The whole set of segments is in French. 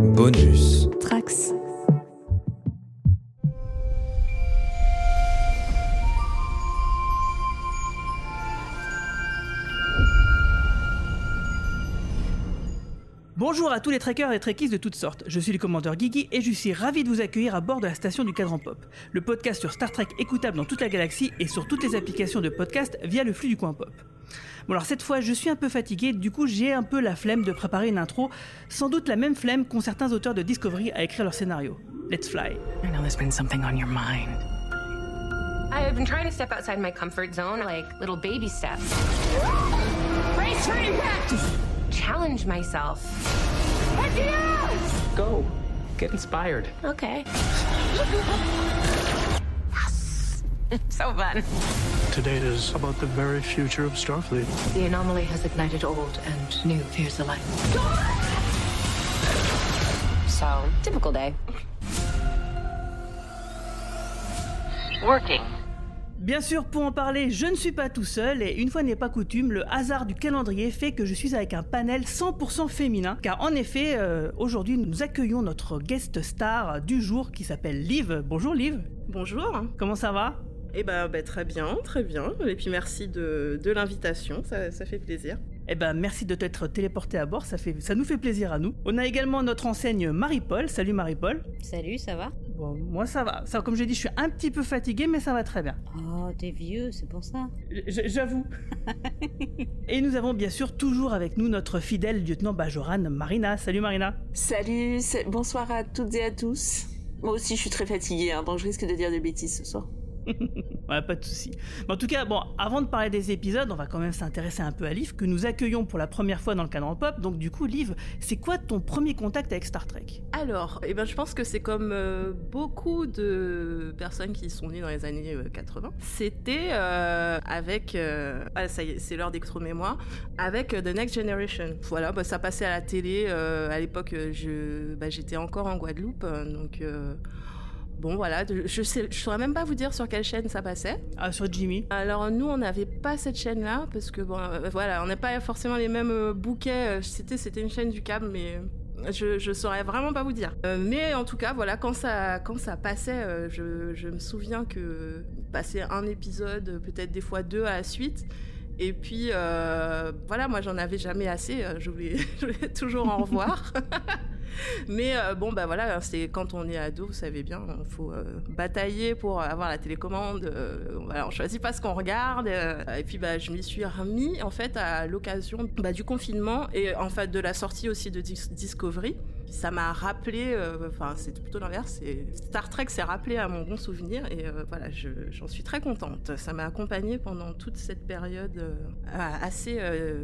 Bonus. Trax. Bonjour à tous les trekkers et trekkies de toutes sortes, je suis le commandeur Guigui et je suis ravi de vous accueillir à bord de la station du Cadran Pop, le podcast sur Star Trek écoutable dans toute la galaxie et sur toutes les applications de podcast via le flux du coin pop. Bon alors cette fois je suis un peu fatigué, du coup j'ai un peu la flemme de préparer une intro, sans doute la même flemme qu'ont certains auteurs de Discovery à écrire leur scénario. Let's fly. I know there's been something on your mind. I've been trying to step outside my comfort zone, like little baby steps. Impact! Challenge myself. Heck! Go. Get inspired. Okay. yes! so fun. Today is about the very future of Starfleet. The anomaly has ignited old and new fears alike. So, typical day. Working. Bien sûr, pour en parler, je ne suis pas tout seul et une fois n'est pas coutume, le hasard du calendrier fait que je suis avec un panel 100% féminin. Car en effet, euh, aujourd'hui, nous accueillons notre guest star du jour qui s'appelle Liv. Bonjour Liv. Bonjour. Comment ça va? Eh ben, ben, très bien, très bien. Et puis merci de, de l'invitation, ça, ça fait plaisir. Eh ben, merci de t'être téléporté à bord, ça, fait, ça nous fait plaisir à nous. On a également notre enseigne Marie-Paul. Salut Marie-Paul. Salut, ça va? Bon, moi ça va. Ça, comme je dit, je suis un petit peu fatigué, mais ça va très bien. Oh, t'es vieux, c'est pour ça. J'avoue. Et nous avons bien sûr toujours avec nous notre fidèle lieutenant Bajoran Marina. Salut Marina. Salut, c'est- bonsoir à toutes et à tous. Moi aussi, je suis très fatiguée, hein, donc je risque de dire des bêtises ce soir. Pas de souci. En tout cas, bon, avant de parler des épisodes, on va quand même s'intéresser un peu à Liv, que nous accueillons pour la première fois dans le cadran pop. Donc du coup, Liv, c'est quoi ton premier contact avec Star Trek? Alors, eh ben, je pense que c'est comme euh, beaucoup de personnes qui sont nées dans les années euh, 80. C'était euh, avec... euh, ah, ça y est, c'est l'heure d'extro-mémoire. Avec euh, The Next Generation. Voilà, bah, ça passait à la télé. euh, à l'époque, euh, bah, j'étais encore en Guadeloupe. euh, donc... Bon voilà, je sais, je saurais même pas vous dire sur quelle chaîne ça passait. Ah, sur Jimmy. Alors nous, on n'avait pas cette chaîne-là parce que bon, euh, voilà, on n'a pas forcément les mêmes euh, bouquets. Euh, C'était, c'était une chaîne du câble, mais je, je saurais vraiment pas vous dire. Euh, mais en tout cas, voilà, quand ça, quand ça passait, euh, je, je me souviens que passer un épisode, peut-être des fois deux à la suite. Et puis euh, voilà, moi j'en avais jamais assez. euh, Je voulais, toujours en revoir. Mais euh, bon, bah voilà, c'est quand on est ado, vous savez bien, il faut batailler pour avoir la télécommande. euh, voilà, on choisit pas ce qu'on regarde. et puis, bah, je m'y suis remis en fait à l'occasion bah, du confinement et en fait de la sortie aussi de Dis- Discovery. Ça m'a rappelé, euh, enfin, c'est plutôt l'inverse. Star Trek s'est rappelé à mon bon souvenir et euh, voilà, je- j'en suis très contente. Ça m'a accompagnée pendant toute cette période euh, assez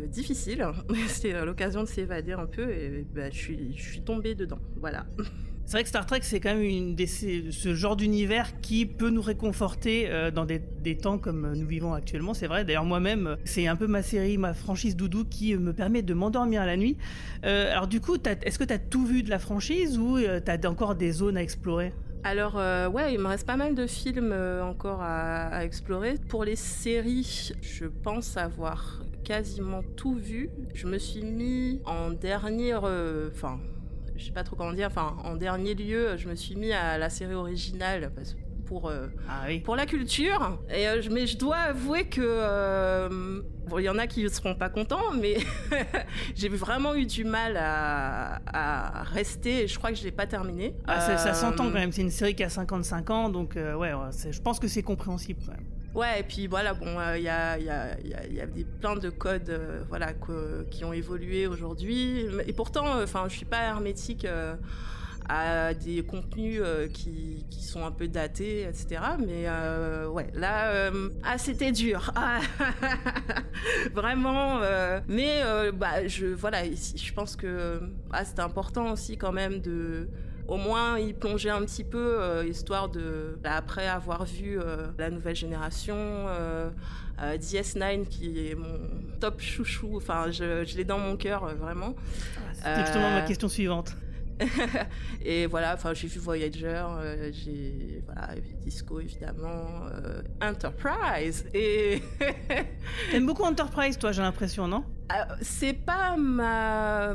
difficile. C'était l'occasion de s'évader un peu et bah, je suis tombée dedans. Voilà. C'est vrai que Star Trek, c'est quand même une ce genre d'univers qui peut nous réconforter euh, dans des, des temps comme nous vivons actuellement. C'est vrai. D'ailleurs, moi-même, euh, c'est un peu ma série, ma franchise doudou qui euh, me permet de m'endormir la nuit. Euh, alors, du coup, est-ce que tu as tout vu de la franchise ou tu as encore des zones à explorer? Alors, euh, ouais, il me reste pas mal de films euh, encore à, explorer. Pour les séries, je pense avoir quasiment tout vu. Je me suis mis en dernier. euh, Enfin, je sais pas trop comment dire. Enfin, en dernier lieu, je me suis mis à la série originale parce que pour. euh, Ah oui. pour la culture. Et euh, je- mais je dois avouer que euh, bon, il y en a qui ne seront pas contents, mais j'ai vraiment eu du mal à, à rester. Et je crois que je l'ai pas terminé. Ah, ça, s'entend quand même. C'est une série qui a 55 ans, donc ouais, je pense que c'est compréhensible quand même. Ouais, et puis voilà, bon, euh, il y, a, y, a, y y a des, plein de codes euh, voilà, qui ont évolué aujourd'hui. Et pourtant, euh, enfin, je suis pas hermétique à des contenus qui, qui sont un peu datés, etc. Mais ouais, là, ah, c'était dur. Vraiment. mais bah, je, voilà, je pense que ah, c'est important aussi quand même de au moins y plonger un petit peu, euh, histoire de, bah, après avoir vu euh, la nouvelle génération, euh, euh, DS9 qui est mon top chouchou, enfin je, je l'ai dans mon cœur vraiment. C'était justement ma question suivante. Et voilà, enfin j'ai vu Voyager, euh, j'ai voilà, Disco évidemment, euh, Enterprise et T'aimes beaucoup Enterprise, toi, j'ai l'impression, non? Euh, c'est pas ma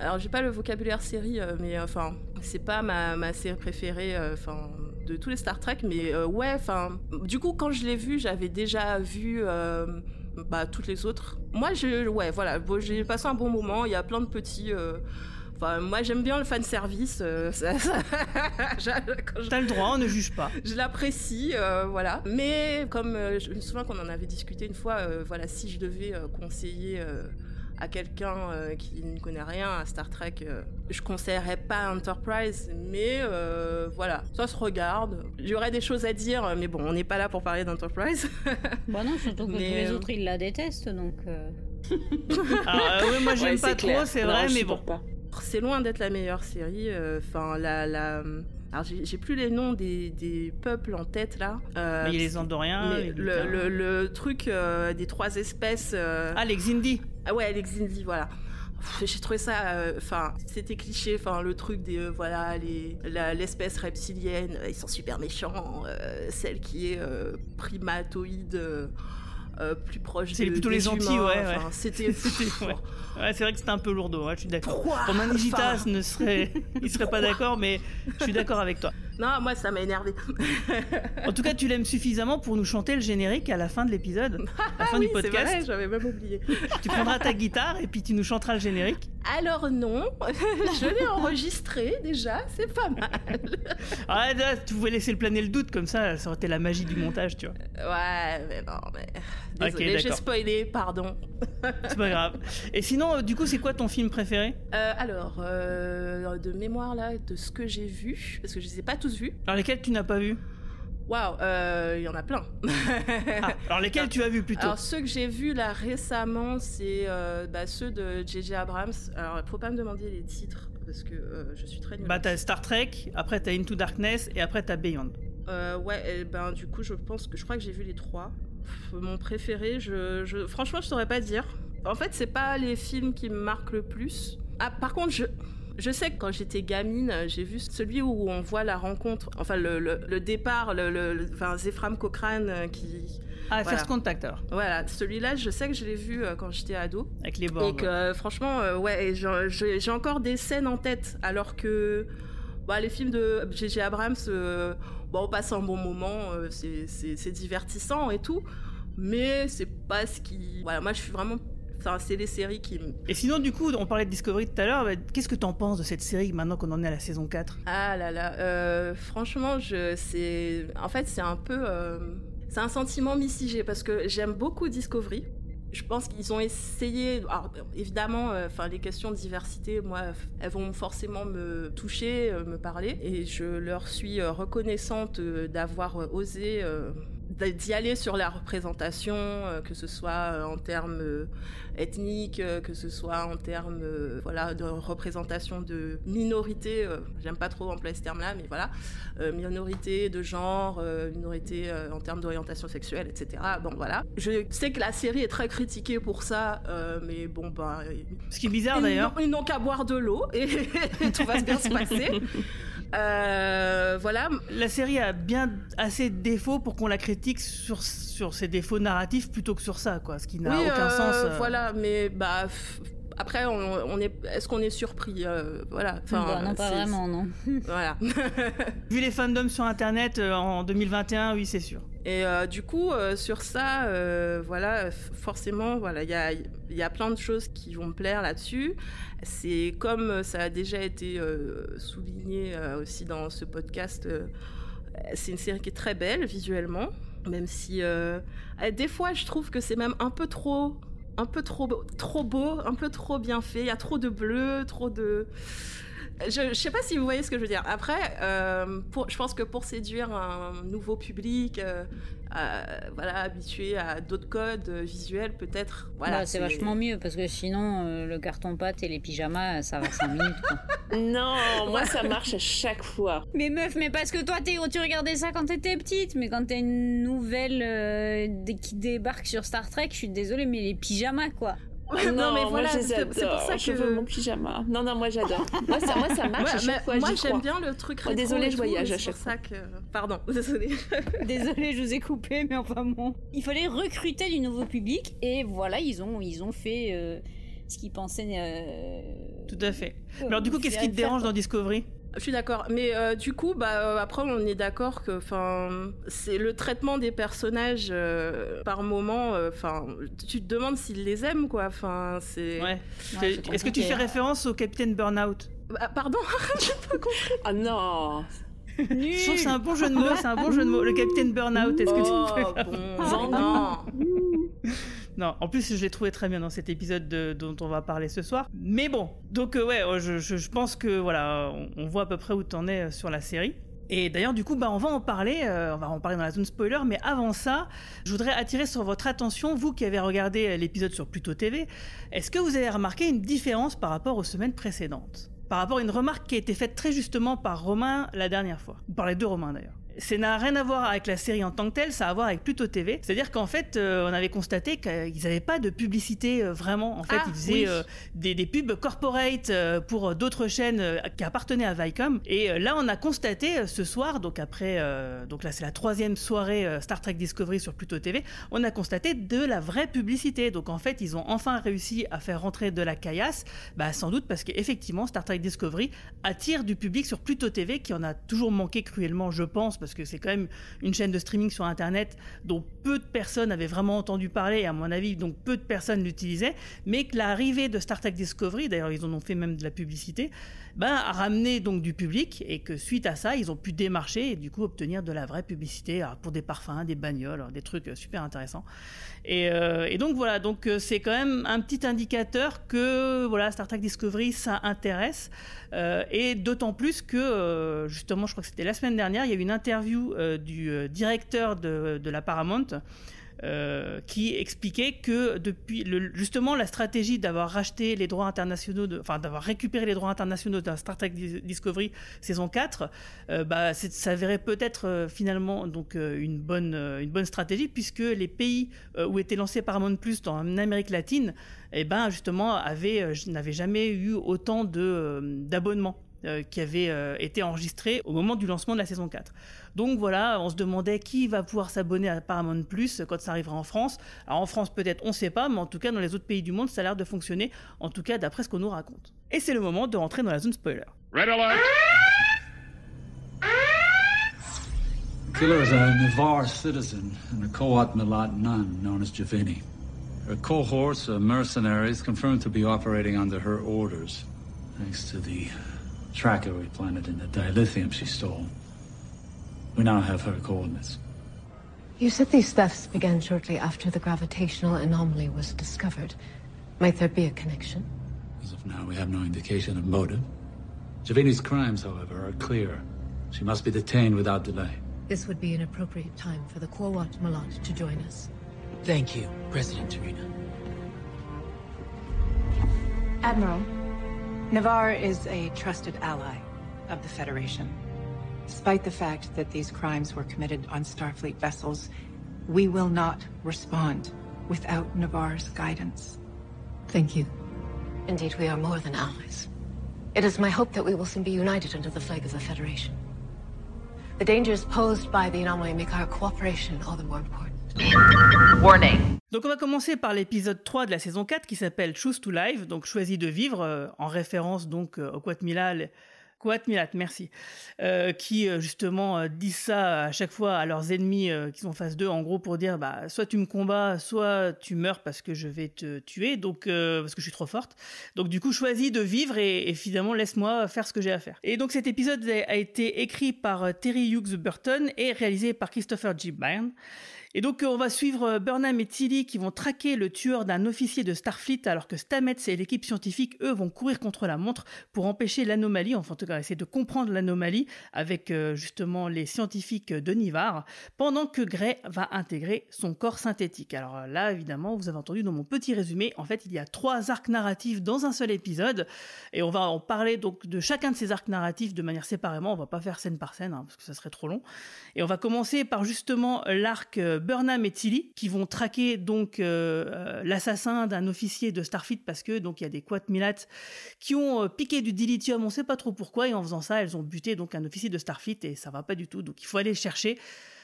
Alors j'ai pas le vocabulaire série, euh, mais enfin c'est pas ma, ma série préférée, euh, enfin de tous les Star Trek, mais euh, ouais, enfin du coup quand je l'ai vu, j'avais déjà vu euh, bah, toutes les autres. Moi je, ouais voilà, bon, j'ai passé un bon moment. Il y a plein de petits. euh, Enfin, moi j'aime bien le fan service. euh, ça- ça- T'as le droit, on ne juge pas. je l'apprécie, euh, voilà. Mais comme euh, je me souviens qu'on en avait discuté une fois, euh, voilà, si je devais euh, conseiller euh, à quelqu'un euh, qui ne connaît rien à Star Trek, euh, je conseillerais pas Enterprise, mais euh, voilà, ça se regarde. J'aurais des choses à dire, mais bon, on n'est pas là pour parler d'Enterprise. Bah non, surtout que Mais, tous les autres ils la détestent donc. euh, euh, oui, moi j'aime Ouais, pas clair. trop, c'est vrai, mais bon. pas. C'est loin d'être la meilleure série. euh, Enfin, la, la. Alors, j'ai plus les noms des, des peuples en tête là. Euh, Mais il y a les Andoriens, mais les le, le, le truc euh, des trois espèces. euh, Ah, les Xindi. Ah ouais, Alex Indy, voilà. J'ai trouvé ça, euh, enfin, c'était cliché, enfin, le truc des, euh, voilà, les, l'espèce reptilienne, euh, ils sont super méchants, euh, celle qui est euh, primatoïde, euh, plus proche C'est de, plutôt les Antilles, humains, ouais, ouais. enfin, C'était C'était- ouais. Ouais, c'est vrai que c'était un peu lourdeau, ouais, je suis d'accord. Pourquoi Romain Nigitas Enfin, ne serait, il serait pas d'accord, mais je suis d'accord avec toi. Non, moi, ça m'a énervé. En tout cas, tu l'aimes suffisamment pour nous chanter le générique à la fin de l'épisode, à la fin Ah oui, du c'est vrai, podcast. j'avais même oublié. Tu prendras ta guitare et puis tu nous chanteras le générique. Alors non, je l'ai enregistré déjà, c'est pas mal. Ah, là, tu pouvais laisser le planer le doute, comme ça, ça aurait été la magie du montage, tu vois. Ouais, mais non, mais... Ok, Désolée, j'ai spoilé, pardon. C'est pas grave. Et sinon, euh, du coup, c'est quoi ton film préféré? Euh, alors, euh, de mémoire là, de ce que j'ai vu, parce que je les ai pas tous vus. Alors, lesquels tu n'as pas vu Waouh, euh, il y en a plein. Ah, Alors, lesquels tu as vu plutôt? Alors ceux que j'ai vus là récemment, c'est euh, bah, ceux de J.J. Abrams. Alors faut pas me demander les titres parce que euh, je suis très nulle. Bah, t'as Star Trek, après t'as Into Darkness et après t'as Beyond. Euh, ouais, et ben du coup je pense que je crois que j'ai vu les trois. Pff, Mon préféré, je, je- franchement je saurais pas dire. En fait c'est pas les films qui me marquent le plus. Ah par contre je je sais que quand j'étais gamine, j'ai vu celui où on voit la rencontre, enfin le, le- le départ, le, enfin Zephram Cochrane euh, qui, Ah, Voilà. First Contact alors, voilà, celui-là, je sais que je l'ai vu euh, quand j'étais ado. avec les Et Borg. que euh, franchement, euh, ouais, et j'ai- encore des scènes en tête, alors que bah, les films de J.J. Abrams, euh, bon, on passe un bon moment, c'est divertissant et tout, mais c'est pas ce qui. Voilà, moi je suis vraiment. Enfin, c'est les séries qui. Et sinon, du coup, on parlait de Discovery tout à l'heure, bah, qu'est-ce que t'en penses de cette série maintenant qu'on en est à la saison 4 Ah là là, euh, franchement, je, c'est, en fait, c'est un peu, euh, c'est un sentiment mitigé parce que j'aime beaucoup Discovery. Je pense qu'ils ont essayé, alors, évidemment, euh, enfin les questions de diversité, moi, elles vont forcément me toucher, euh, me parler, et je leur suis reconnaissante d'avoir osé d'y aller sur la représentation, euh, que ce soit euh, en termes euh, ethniques, euh, que ce soit en termes euh, voilà, de représentation de minorités, euh, j'aime pas trop employer ce terme-là, mais voilà, euh, minorité de genre, euh, minorité euh, en termes d'orientation sexuelle, etc. Bon voilà. Je sais que la série est très critiquée pour ça, euh, mais bon bah... Ce qui est bizarre d'ailleurs. Ils n'ont qu'à boire de l'eau et tout va bien se passer. Euh, voilà, La série a bien assez de défauts pour qu'on la critique sur, sur ses défauts narratifs plutôt que sur ça, quoi. Ce qui n'a oui, aucun euh, sens. euh. Voilà, mais bah f- après, on, on est, est-ce qu'on est surpris euh, Voilà. Enfin, Bah, non, pas c'est- vraiment, non. Voilà. Vu les fandoms sur internet en 2021, oui, c'est sûr. Et euh, du coup, euh, sur ça, euh, voilà, forcément, voilà, il y a, y a plein de choses qui vont me plaire là-dessus. C'est comme ça a déjà été souligné aussi dans ce podcast. c'est une série qui est très belle visuellement, même si des fois, je trouve que c'est même un peu trop, un peu trop, trop beau, un peu trop bien fait. Il y a trop de bleu, trop de je, je sais pas si vous voyez ce que je veux dire. Après, euh, pour, je pense que pour séduire un nouveau public, euh, euh, voilà, habitué à d'autres codes visuels, peut-être. Voilà, Bah, c'est vachement mieux parce que sinon, euh, le carton-pâte et les pyjamas, ça va 5 minutes. Quoi. Non, moi ça marche à chaque fois. Mais meuf, mais parce que toi, t'es- tu regardais ça quand t'étais petite, mais quand t'as une nouvelle euh, qui débarque sur Star Trek, je suis désolée, mais les pyjamas, quoi. non, mais moi voilà, je c'est pour ça Je que. veux mon pyjama. Non, non, moi j'adore. Moi ça, moi, ça marche Ouais, à chaque mais fois. moi j'aime bien le truc Oh, rétro désolée, et je voyage mais à chaque ça que pardon désolée Désolée, je vous ai coupé, mais enfin bon. Il fallait recruter du nouveau public, et voilà, ils ont, ils ont fait euh, ce qu'ils pensaient. euh, Tout Tout à fait. Alors du coup, qu'est-ce qui te dérange dans Discovery? Je suis d'accord, mais euh, du coup, bah euh, après, on est d'accord que, enfin, c'est le traitement des personnages euh, par moment. Enfin, tu te demandes s'ils les aiment, quoi. Enfin, c'est. Ouais. Ouais, Est-ce que tu fais référence au Capitaine Burnout? Bah, pardon, j'ai pas compris. Ah non Je trouve c'est un bon jeu de mots, c'est un bon jeu de mots. Le Capitaine Burnout, est-ce que Oh, tu peux... bon, non. Non, en plus, je l'ai trouvé très bien dans cet épisode de- dont on va parler ce soir. Mais bon, donc euh, ouais, je, je- je pense que voilà, on, voit à peu près où t'en es euh, sur la série. Et d'ailleurs, du coup, bah, on va en parler, euh, on va en parler dans la zone spoiler, mais avant ça, je voudrais attirer sur votre attention, vous qui avez regardé l'épisode sur Pluto TV, est-ce que vous avez remarqué une différence par rapport aux semaines précédentes? Par rapport à une remarque qui a été faite très justement par Romain la dernière fois, par les deux Romains d'ailleurs. Ça n'a rien à voir avec la série en tant que telle, ça a à voir avec Pluto TV. C'est-à-dire qu'en fait, euh, on avait constaté qu'ils n'avaient pas de publicité euh, vraiment. En fait, Ah, ils faisaient oui. euh, des, des pubs corporate pour d'autres chaînes qui appartenaient à Viacom. Et là, on a constaté ce soir, donc après, donc là c'est la troisième soirée Star Trek Discovery sur Pluto TV, on a constaté de la vraie publicité. Donc en fait, ils ont enfin réussi à faire rentrer de la caillasse, bah, sans doute parce qu'effectivement, Star Trek Discovery attire du public sur Pluto TV qui en a toujours manqué cruellement, je pense, parce que c'est quand même une chaîne de streaming sur Internet dont peu de personnes avaient vraiment entendu parler, à mon avis, donc peu de personnes l'utilisaient, mais que l'arrivée de Star Trek Discovery, d'ailleurs ils en ont fait même de la publicité, ben, a ramené donc du public, et que suite à ça, ils ont pu démarcher et du coup obtenir de la vraie publicité pour des parfums, des bagnoles, des trucs euh, super intéressants. Et, euh, et donc voilà, donc euh, c'est quand même un petit indicateur que voilà Star Trek Discovery ça intéresse et d'autant plus que justement je crois que c'était la semaine dernière il y a eu une interview euh, du euh, directeur de, la Paramount euh, qui expliquait que depuis le, justement la stratégie d'avoir racheté les droits internationaux, enfin d'avoir récupéré les droits internationaux d'un Star Trek Dis- Discovery saison 4, euh, bah, ça s'avérait peut-être finalement donc une bonne une bonne stratégie puisque les pays où était lancé Paramount Plus dans Amérique latine, eh ben justement avaient n'avaient jamais eu autant de d'abonnements euh, qui avaient euh, été enregistrés au moment du lancement de la saison 4. Donc voilà, on se demandait qui va pouvoir s'abonner à Paramount Plus quand ça arrivera en France. Alors en France peut-être, on ne sait pas, mais en tout cas dans les autres pays du monde, ça a l'air de fonctionner, en tout cas d'après ce qu'on nous raconte. Et c'est le moment de rentrer dans la zone spoiler. Red alert! Killer is a Navarre citizen and a Coat Milat nun known as Javini. Her cohorts of mercenaries confirmed to be operating under her orders, thanks to the tracker we planted in the dilithium she stole. We now have her coordinates. You said these thefts began shortly after the gravitational anomaly was discovered. Might there be a connection? As of now, we have no indication of motive. Javini's crimes, however, are clear. She must be detained without delay. This would be an appropriate time for the Korwat Malat to join us. Thank you, President Tarina. Admiral, Navarre is a trusted ally of the Federation. Despite the fact that these crimes were committed on Starfleet vessels, we will not respond without Navarre's guidance. Thank you. Indeed, we are more than allies. It is my hope that we will soon be united under the flag of the Federation. The dangers posed by the anomaly make our cooperation all the more important. Warning. Donc on va commencer par l'épisode 3 de la saison 4 qui s'appelle Choose to Live, donc choisis de vivre, euh, en référence donc euh, au Quatmilal. Merci, euh, qui euh, justement disent ça à chaque fois à leurs ennemis qui sont face d'eux, en gros pour dire bah soit tu me combats, soit tu meurs parce que je vais te tuer, donc parce que je suis trop forte. Donc du coup choisis de vivre et, et finalement laisse-moi faire ce que j'ai à faire. Et donc cet épisode a été écrit par Terry Hughes Burton et réalisé par Christopher G. Byrne. Et donc, euh, on va suivre euh, Burnham et Tilly qui vont traquer le tueur d'un officier de Starfleet alors que Stamets et l'équipe scientifique, eux, vont courir contre la montre pour empêcher l'anomalie, enfin, en tout cas, essayer de comprendre l'anomalie avec euh, justement les scientifiques de Nivar, pendant que Gray va intégrer son corps synthétique. Alors là, évidemment, vous avez entendu dans mon petit résumé, en fait, il y a trois arcs narratifs dans un seul épisode et on va en parler donc de chacun de ces arcs narratifs de manière séparément. On va pas faire scène par scène hein, parce que ça serait trop long. Et on va commencer par justement l'arc Burnham et Tilly qui vont traquer donc euh, euh, l'assassin d'un officier de Starfleet parce que donc il y a des Quatmilates qui ont euh, piqué du dilithium, on sait pas trop pourquoi et en faisant ça, elles ont buté donc un officier de Starfleet et ça va pas du tout. Donc il faut aller le chercher.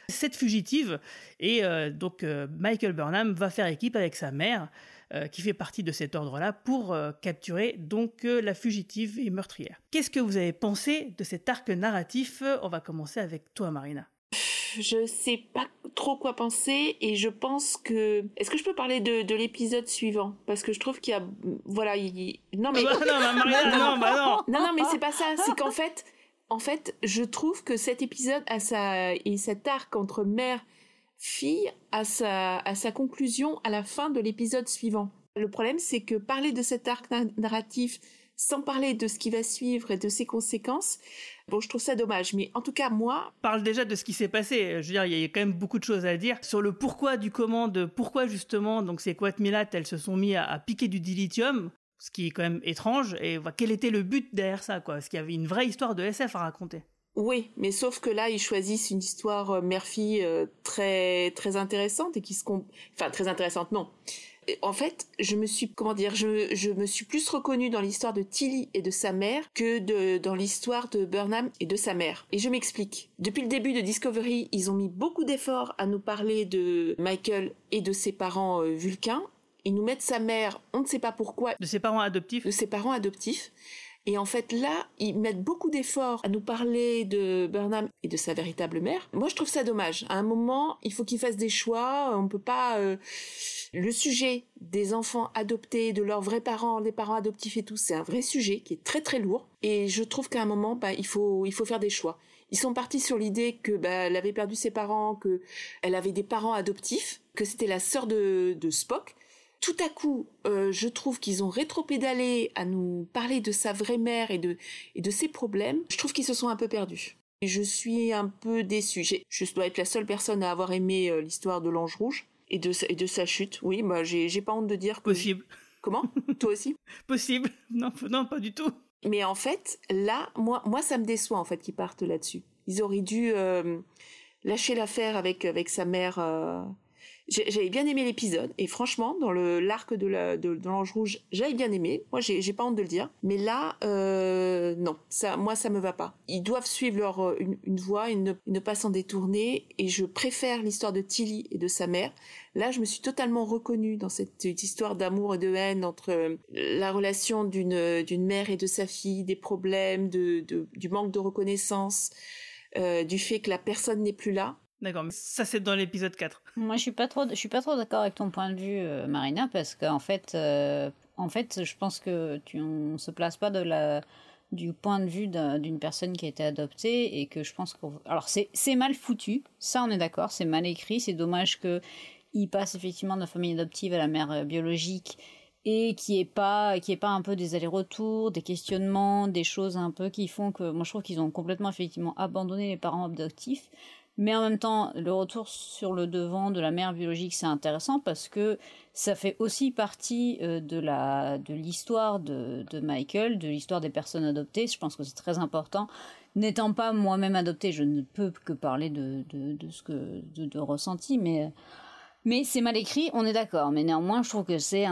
cette fugitive. Et donc Michael Burnham va faire équipe avec sa mère, qui fait partie de cet ordre-là, pour capturer donc la fugitive et meurtrière. Qu'est-ce que vous avez pensé de cet arc narratif? On va commencer avec toi, Marina. Je sais pas trop quoi penser et je pense que. Est-ce que je peux parler de, de l'épisode suivant? Parce que je trouve qu'il y a. Voilà, il. Non, mais. Bah non, bah, Marina, non, bah non. Non, non, mais c'est pas ça. C'est qu'en fait, en fait, je trouve que cet épisode a sa et cet arc entre mère fille a sa à sa conclusion à la fin de l'épisode suivant. Le problème, c'est que parler de cet arc na- narratif sans parler de ce qui va suivre et de ses conséquences, bon, je trouve ça dommage. Mais en tout cas, moi, parle déjà de ce qui s'est passé. Je veux dire, il y a quand même beaucoup de choses à dire sur le pourquoi du comment, de pourquoi justement donc ces Quatmilat, elles se sont mis à, à piquer du dilithium, ce qui est quand même étrange. Et quel était le but derrière ça, quoi? Est-ce qu'il y avait une vraie histoire de SF à raconter? Oui, mais sauf que là, ils choisissent une histoire euh, mère-fille euh, très très intéressante et qui se enfin très intéressante non. En fait, je me suis comment dire, je, je me suis plus reconnue dans l'histoire de Tilly et de sa mère que de dans l'histoire de Burnham et de sa mère. Et je m'explique. Depuis le début de Discovery, ils ont mis beaucoup d'efforts à nous parler de Michael et de ses parents euh, vulcains. Ils nous mettent sa mère, on ne sait pas pourquoi. De ses parents adoptifs. De ses parents adoptifs. Et en fait, là, ils mettent beaucoup d'efforts à nous parler de Burnham et de sa véritable mère. Moi, je trouve ça dommage. À un moment, il faut qu'ils fassent des choix. On peut pas. euh, Le sujet des enfants adoptés, de leurs vrais parents, des parents adoptifs et tout, c'est un vrai sujet qui est très très lourd. Et je trouve qu'à un moment, bah, il faut il faut faire des choix. Ils sont partis sur l'idée que bah, elle avait perdu ses parents, que elle avait des parents adoptifs, que c'était la sœur de, de Spock tout à coup, euh, je trouve qu'ils ont rétropédalé à nous parler de sa vraie mère et de, et de ses problèmes. Je trouve qu'ils se sont un peu perdus. Et je suis un peu déçue. Je dois être la seule personne à avoir aimé euh, l'histoire de l'ange rouge et de, sa- et de sa chute. Oui, bah, j'ai j'ai pas honte de dire que... Possible. Comment? Toi aussi? Possible. Non, non, pas du tout. Mais en fait, là, moi, moi, ça me déçoit en fait qu'ils partent là-dessus. Ils auraient dû euh, lâcher l'affaire avec avec sa mère. euh. J'avais bien aimé l'épisode et franchement, dans le l'arc de la de, de l'ange rouge, j'avais bien aimé. Moi, j'ai j'ai pas honte de le dire. Mais là, euh, non, ça, moi, ça me va pas. Ils doivent suivre leur euh, une, voie et ne, ne pas s'en détourner. Et je préfère l'histoire de Tilly et de sa mère. Là, je me suis totalement reconnue dans cette, histoire d'amour et de haine entre euh, la relation d'une mère et de sa fille, des problèmes, du manque de reconnaissance, du fait que la personne n'est plus là. D'accord, mais ça c'est dans l'épisode 4. Moi, je suis pas trop, je suis pas trop d'accord avec ton point de vue, euh, Marina, parce qu'en fait, euh, en fait, je pense que tu, on se place pas de la, du point de vue d'un- d'une personne qui a été adoptée et que je pense que, alors c'est, c'est mal foutu, ça on est d'accord, c'est mal écrit, c'est dommage que il passe effectivement de la famille adoptive à la mère euh, biologique et qui est pas qui est pas un peu des allers-retours, des questionnements, des choses un peu qui font que moi je trouve qu'ils ont complètement effectivement abandonné les parents adoptifs. Mais en même temps, le retour sur le devant de la mère biologique, c'est intéressant parce que ça fait aussi partie euh, de la de l'histoire de, de Michael, de l'histoire des personnes adoptées. Je pense que c'est très important. N'étant pas moi-même adoptée, je ne peux que parler de, de, de ce que de, de ressenti, mais mais c'est mal écrit, on est d'accord. Mais néanmoins, je trouve que c'est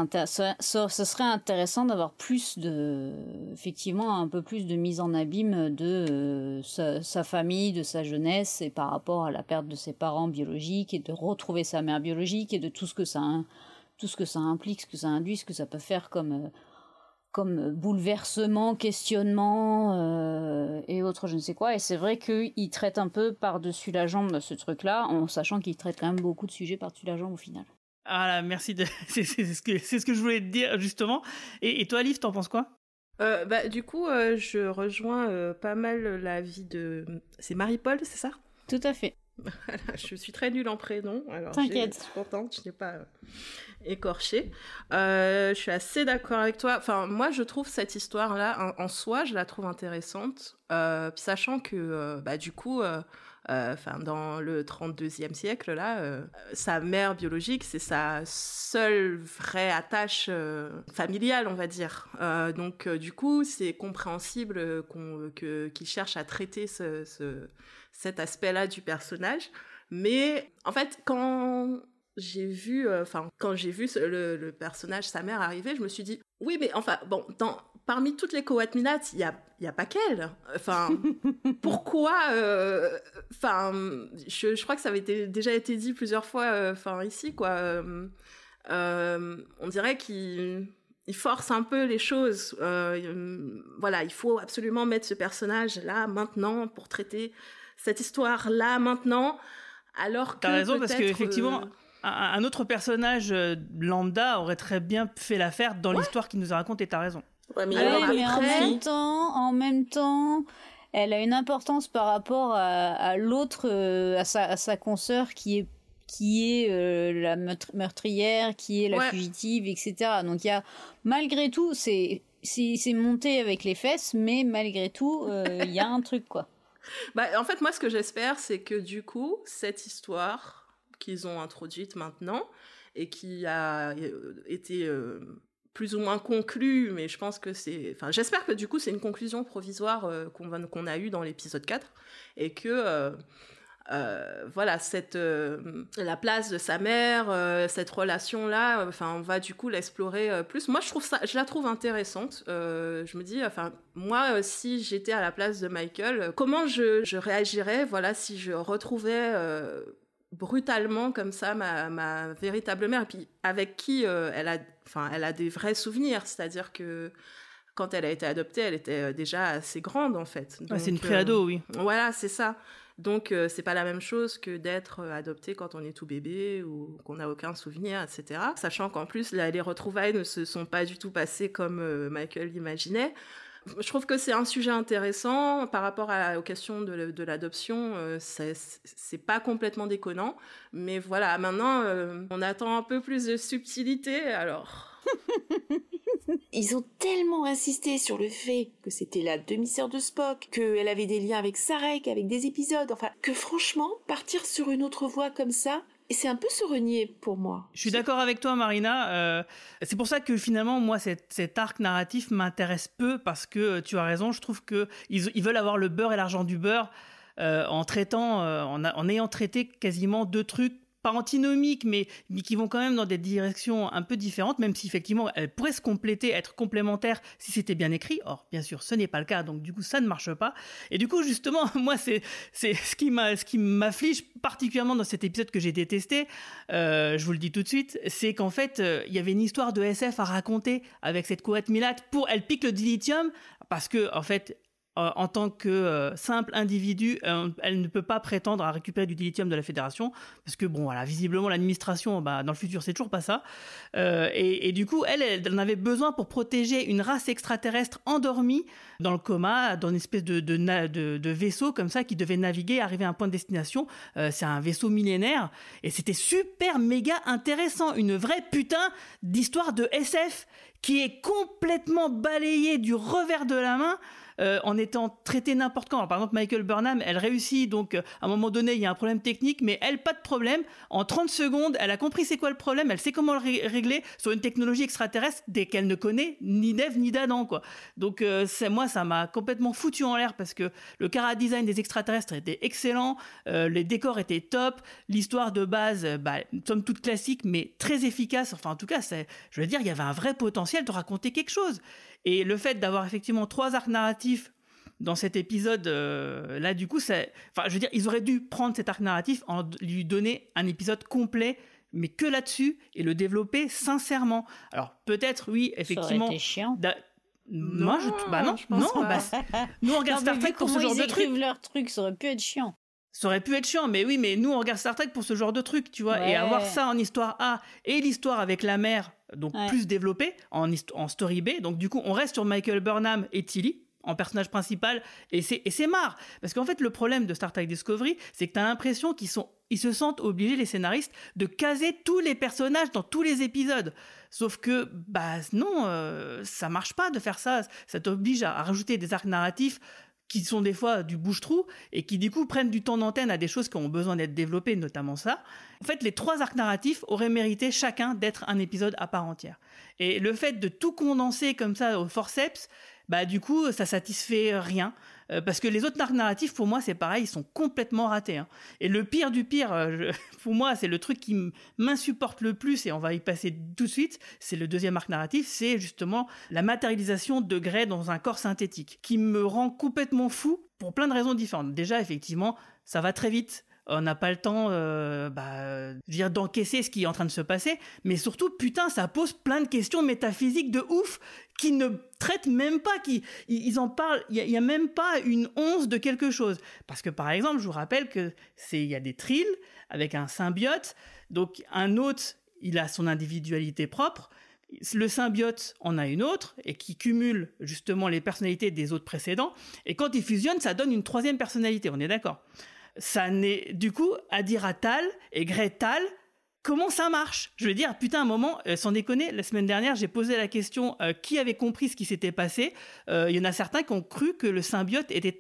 serait intéressant d'avoir plus de, effectivement, un peu plus de mise en abîme de euh, sa, famille, de sa jeunesse, et par rapport à la perte de ses parents biologiques et de retrouver sa mère biologique et de tout ce que ça, tout ce que ça implique, ce que ça induit, ce que ça peut faire comme euh, comme bouleversement, questionnement euh, et autres, je ne sais quoi. Et c'est vrai qu'il traite un peu par-dessus la jambe ce truc-là, en sachant qu'il traite quand même beaucoup de sujets par-dessus la jambe au final. Ah là, merci de. C'est c'est ce que c'est ce que je voulais te dire justement. Et, et toi, Liv, t'en penses quoi? Euh, bah, du coup, euh, je rejoins euh, pas mal la vie de. C'est Marie-Paul, c'est ça? Tout à fait. Voilà, je suis très nulle en prénom. alors T'inquiète. Je suis contente, je n'ai pas euh, écorché. Euh, je suis assez d'accord avec toi. Enfin, moi, je trouve cette histoire-là, en, soi, je la trouve intéressante. Euh, sachant que, euh, bah, du coup, enfin, dans le 32e siècle, là, sa mère biologique, c'est sa seule vraie attache familiale, on va dire. Donc, du coup, c'est compréhensible qu'on, que, qu'il cherche à traiter ce- cet aspect-là du personnage. Mais en fait, quand j'ai vu, euh, enfin, quand j'ai vu le, le personnage, sa mère arriver, je me suis dit, oui, mais enfin, bon, dans, parmi toutes les Kowat Minat, il y a, y a pas qu'elle. Enfin, pourquoi euh, Enfin, je, je, crois que ça avait été, déjà été dit plusieurs fois euh, ici, quoi. On dirait qu'il il force un peu les choses. Voilà, il faut absolument mettre ce personnage là, maintenant, pour traiter cette histoire là, maintenant. Alors que. T'as raison, parce qu'effectivement. Euh... Un autre personnage lambda aurait très bien fait l'affaire dans ouais. l'histoire qu'il nous a racontée, t'as raison. Ouais, mais, ah ouais, mais en même temps, en même temps, elle a une importance par rapport à, à l'autre, euh, à, sa, à sa consoeur qui est qui est euh, la meurtrière, qui est la ouais. fugitive, etc. Donc il y a malgré tout, c'est c'est monté avec les fesses, mais malgré tout, il euh, y a un truc quoi. Bah, en fait, moi, ce que j'espère, c'est que du coup, cette histoire qu'ils ont introduite maintenant et qui a été euh, plus ou moins conclue, mais je pense que c'est. Enfin, j'espère que du coup, c'est une conclusion provisoire euh, qu'on a eue dans l'épisode 4 et que. Euh, euh, voilà cette euh, la place de sa mère euh, cette relation là enfin on va du coup l'explorer plus moi je trouve ça je la trouve intéressante je me dis enfin moi si j'étais à la place de Michael comment je, je réagirais voilà si je retrouvais brutalement comme ça ma, ma véritable mère. Et puis avec qui elle a enfin elle a des vrais souvenirs. C'est-à-dire que quand elle a été adoptée elle était déjà assez grande en fait. C'est une préado oui. voilà c'est ça. Donc, euh, c'est pas la même chose que d'être adopté quand on est tout bébé ou qu'on n'a aucun souvenir, etc. Sachant qu'en plus, là, les retrouvailles ne se sont pas du tout passées comme euh, Michael l'imaginait. Je trouve que c'est un sujet intéressant par rapport à, aux questions de, l'adoption. Euh, c'est pas complètement déconnant, mais voilà. Maintenant, euh, on attend un peu plus de subtilité. Alors. Ils ont tellement insisté sur le fait que c'était la demi-sœur de Spock, qu'elle avait des liens avec Sarek, avec des épisodes, enfin, que franchement, partir sur une autre voie comme ça, c'est un peu se renier pour moi. Je suis d'accord avec toi, Marina. Euh, c'est pour ça que finalement, moi, cet, arc narratif m'intéresse peu parce que tu as raison. Je trouve que ils, ils veulent avoir le beurre et l'argent du beurre euh, en traitant, euh, en ayant traité quasiment deux trucs pas antinomiques, mais, qui vont quand même dans des directions un peu différentes, même si effectivement elles pourraient se compléter, être complémentaires si c'était bien écrit. Or, bien sûr, ce n'est pas le cas, donc du coup, ça ne marche pas. Et du coup, justement, moi, c'est c'est ce qui m'a ce qui m'afflige particulièrement dans cet épisode que j'ai détesté. Euh, je vous le dis tout de suite, c'est qu'en fait, il euh, y avait une histoire de SF à raconter avec cette couette Milat pour elle pique le dilithium parce que en fait euh, en tant que euh, simple individu, euh, elle ne peut pas prétendre à récupérer du dilithium de la fédération, parce que bon, voilà, visiblement l'administration, bah, dans le futur, c'est toujours pas ça. Et, du coup, elle, elle en avait besoin pour protéger une race extraterrestre endormie dans le coma, dans une espèce de, de, de, de vaisseau comme ça qui devait naviguer, arriver à un point de destination. c'est un vaisseau millénaire, et c'était super méga intéressant, une vraie putain d'histoire de SF qui est complètement balayée du revers de la main euh, en étant traité n'importe quand. Alors, par exemple, Michael Burnham, elle réussit, donc à un moment donné, il y a un problème technique, mais elle, pas de problème. En 30 secondes, elle a compris c'est quoi le problème, elle sait comment le ré régler sur une technologie extraterrestre dès qu'elle ne connaît ni d'Ève ni d'Adam, quoi. Donc, euh, c'est moi, ça m'a complètement foutu en l'air parce que le cara design des extraterrestres était excellent, euh, les décors étaient top, l'histoire de base, bah, somme toute classique, mais très efficace. Enfin, en tout cas, je veux dire, il y avait un vrai potentiel de raconter quelque chose. Et le fait d'avoir effectivement trois arcs narratifs dans cet épisode euh, là du coup c'est enfin je veux dire ils auraient dû prendre cet arc narratif en lui donner un épisode complet mais que là-dessus et le développer sincèrement. Alors peut-être oui effectivement ça aurait été chiant. non, moi je bah non non bah, nous on regarde Star Trek pour ce genre de truc leur truc ça aurait pu être chiant. Ça aurait pu être chiant, mais oui, mais nous on regarde Star Trek pour ce genre de truc, tu vois, ouais. et avoir ça en histoire A et l'histoire avec la mère, donc ouais. plus développée en, en story B. Donc du coup, on reste sur Michael Burnham et Tilly en personnage principal et c'est et c'est marre parce qu'en fait le problème de Star Trek Discovery c'est que tu as l'impression qu'ils sont ils se sentent obligés les scénaristes de caser tous les personnages dans tous les épisodes sauf que bah non euh, ça marche pas de faire ça ça t'oblige à, à rajouter des arcs narratifs qui sont des fois du bouche-trou et qui du coup prennent du temps d'antenne à des choses qui ont besoin d'être développées, notamment ça. En fait, les trois arcs narratifs auraient mérité chacun d'être un épisode à part entière. Et le fait de tout condenser comme ça au forceps, bah du coup ça satisfait rien euh, parce que les autres arcs narratifs pour moi c'est pareil ils sont complètement ratés hein. et le pire du pire euh, pour moi c'est le truc qui m'insupporte le plus et on va y passer tout de suite c'est le deuxième arc narratif c'est justement la matérialisation de Grey dans un corps synthétique qui me rend complètement fou pour plein de raisons différentes déjà effectivement ça va très vite on n'a pas le temps euh, bah, dire d'encaisser ce qui est en train de se passer, mais surtout, putain, ça pose plein de questions métaphysiques de ouf qui ne traitent même pas, qui ils en parlent, il y, a même pas une once de quelque chose. Parce que par exemple, je vous rappelle que c'est il y a des trilles avec un symbiote, donc un hôte, il a son individualité propre. Le symbiote en a une autre et qui cumule justement les personnalités des autres précédents. Et quand ils fusionnent, ça donne une troisième personnalité. On est d'accord ça n'est du coup à dire à Tal et Gretal comment ça marche? Je veux dire, putain, un moment, euh, sans déconner, la semaine dernière, j'ai posé la question euh, qui avait compris ce qui s'était passé. Euh, il y en a certains qui ont cru que le symbiote était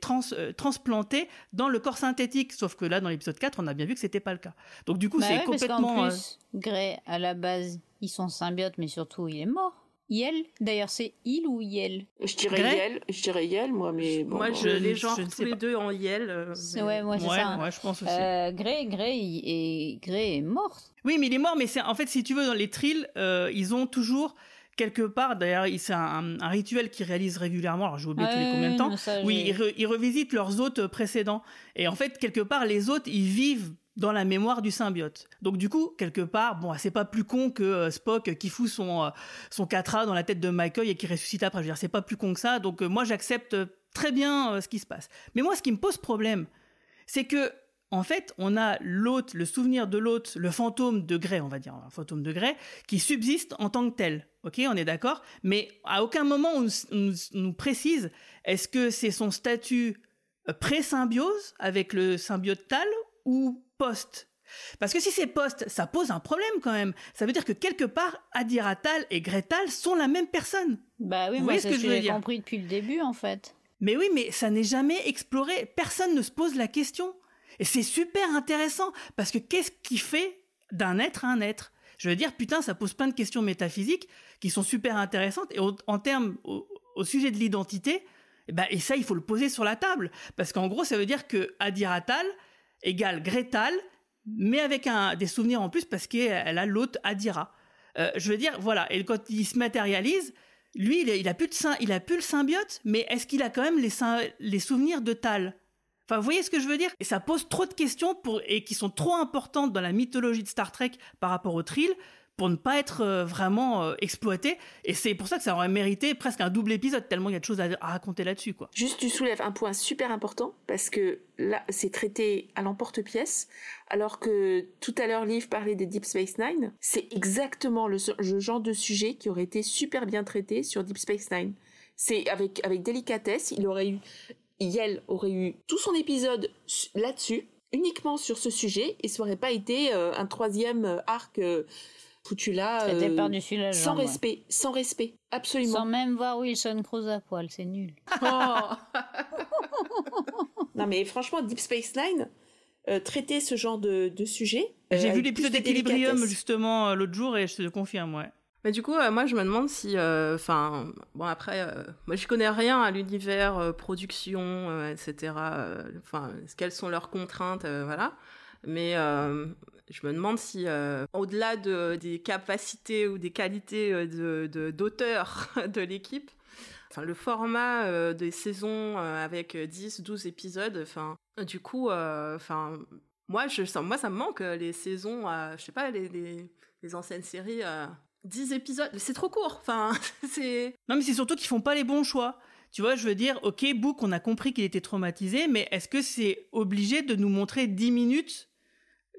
transplanté dans le corps synthétique, sauf que là, dans l'épisode 4, on a bien vu que c'était pas le cas. Donc du coup, bah c'est complètement. Parce plus, Grey, à la base, ils sont symbiotes, mais surtout, il est mort. Yel D'ailleurs, c'est il ou Yel? Je dirais Yel, je dirais Yel, moi, mais bon, Moi, je les genres tous les deux en Yel. Euh, Ouais, moi, c'est ça. Ouais, je pense aussi. Euh, Grey, Grey, est... Grey est mort. Oui, mais il est mort, mais c'est en fait, si tu veux, dans les trills, euh, ils ont toujours quelque part, d'ailleurs, c'est un, un, rituel qu'ils réalisent régulièrement, alors j'ai oublié tous les combien de temps, oui, ils, re, ils, revisitent leurs hôtes précédents. Et en fait, quelque part, les hôtes, ils vivent dans la mémoire du symbiote. Donc du coup, quelque part, bon, c'est pas plus con que euh, Spock qui fout son euh, son catra dans la tête de McCoy et qui ressuscite après. Je veux dire, c'est pas plus con que ça. Donc euh, moi, j'accepte très bien ce qui se passe. Mais moi, ce qui me pose problème, c'est que en fait, on a l'hôte, le souvenir de l'hôte, le fantôme de Grey, on va dire, un fantôme de Grey, qui subsiste en tant que tel. Ok, on est d'accord? Mais à aucun moment on nous, nous précise est-ce que c'est son statut pré-symbiose avec le symbiote Tal ou Parce que si c'est post, ça pose un problème quand même. Ça veut dire que quelque part, Adiratal et Gretal sont la même personne. Bah oui, Vous moi voyez c'est ce que je que veux dire compris depuis le début en fait. Mais oui, mais ça n'est jamais exploré. Personne ne se pose la question. Et c'est super intéressant parce que qu'est-ce qui fait d'un être un être? Je veux dire, putain, ça pose plein de questions métaphysiques qui sont super intéressantes. Et au- en termes, au, au sujet de l'identité, eh ben, et ça, il faut le poser sur la table. Parce qu'en gros, ça veut dire que Adiratal égale Gretal, mais avec un, des souvenirs en plus parce qu'elle a l'autre Adira. Euh, je veux dire, voilà. Et quand il se matérialise, lui, il a, plus il a le symbiote, mais est-ce qu'il a quand même les, souvenirs de Tal? Enfin, vous voyez ce que je veux dire? Et ça pose trop de questions et qui sont trop importantes dans la mythologie de Star Trek par rapport au Trill pour ne pas être euh, vraiment euh, exploité. Et c'est pour ça que ça aurait mérité presque un double épisode, tellement il y a de choses à, raconter là-dessus, quoi. Juste, tu soulèves un point super important parce que là, c'est traité à l'emporte-pièce, alors que tout à l'heure, Liv parlait des Deep Space Nine. C'est exactement le, genre de sujet qui aurait été super bien traité sur Deep Space Nine. C'est avec avec délicatesse, il aurait eu Yel aurait eu tout son épisode su- là-dessus, uniquement sur ce sujet, et ça aurait pas été euh, un troisième arc foutu là. Euh, par-dessus la sans jambe, ouais. respect, sans respect, absolument. Sans même voir Wilson Cruz à poil, c'est nul. Non mais franchement, Deep Space Nine, euh, traiter ce genre de, de sujet. euh, J'ai vu l'épisode d'Equilibrium justement euh, l'autre jour et je te confirme, ouais. Mais du coup, euh, moi, je me demande si, euh, enfin, bon après, euh, moi, je connais rien à l'univers euh, production, euh, etc. euh, Enfin, quelles sont leurs contraintes, euh, voilà. Mais euh, je me demande si, euh, au-delà de, des capacités ou des qualités euh, d'auteur de, l'équipe, enfin, le format euh, des saisons avec 10, 12 épisodes, enfin, du coup, enfin, moi, je sens, moi, ça me manque les saisons, je sais pas, les, anciennes séries. euh, 10 épisodes, c'est trop court. Enfin, c'est. Non, mais c'est surtout qu'ils font pas les bons choix. Tu vois, je veux dire, ok, Book, on a compris qu'il était traumatisé, mais est-ce que c'est obligé de nous montrer 10 minutes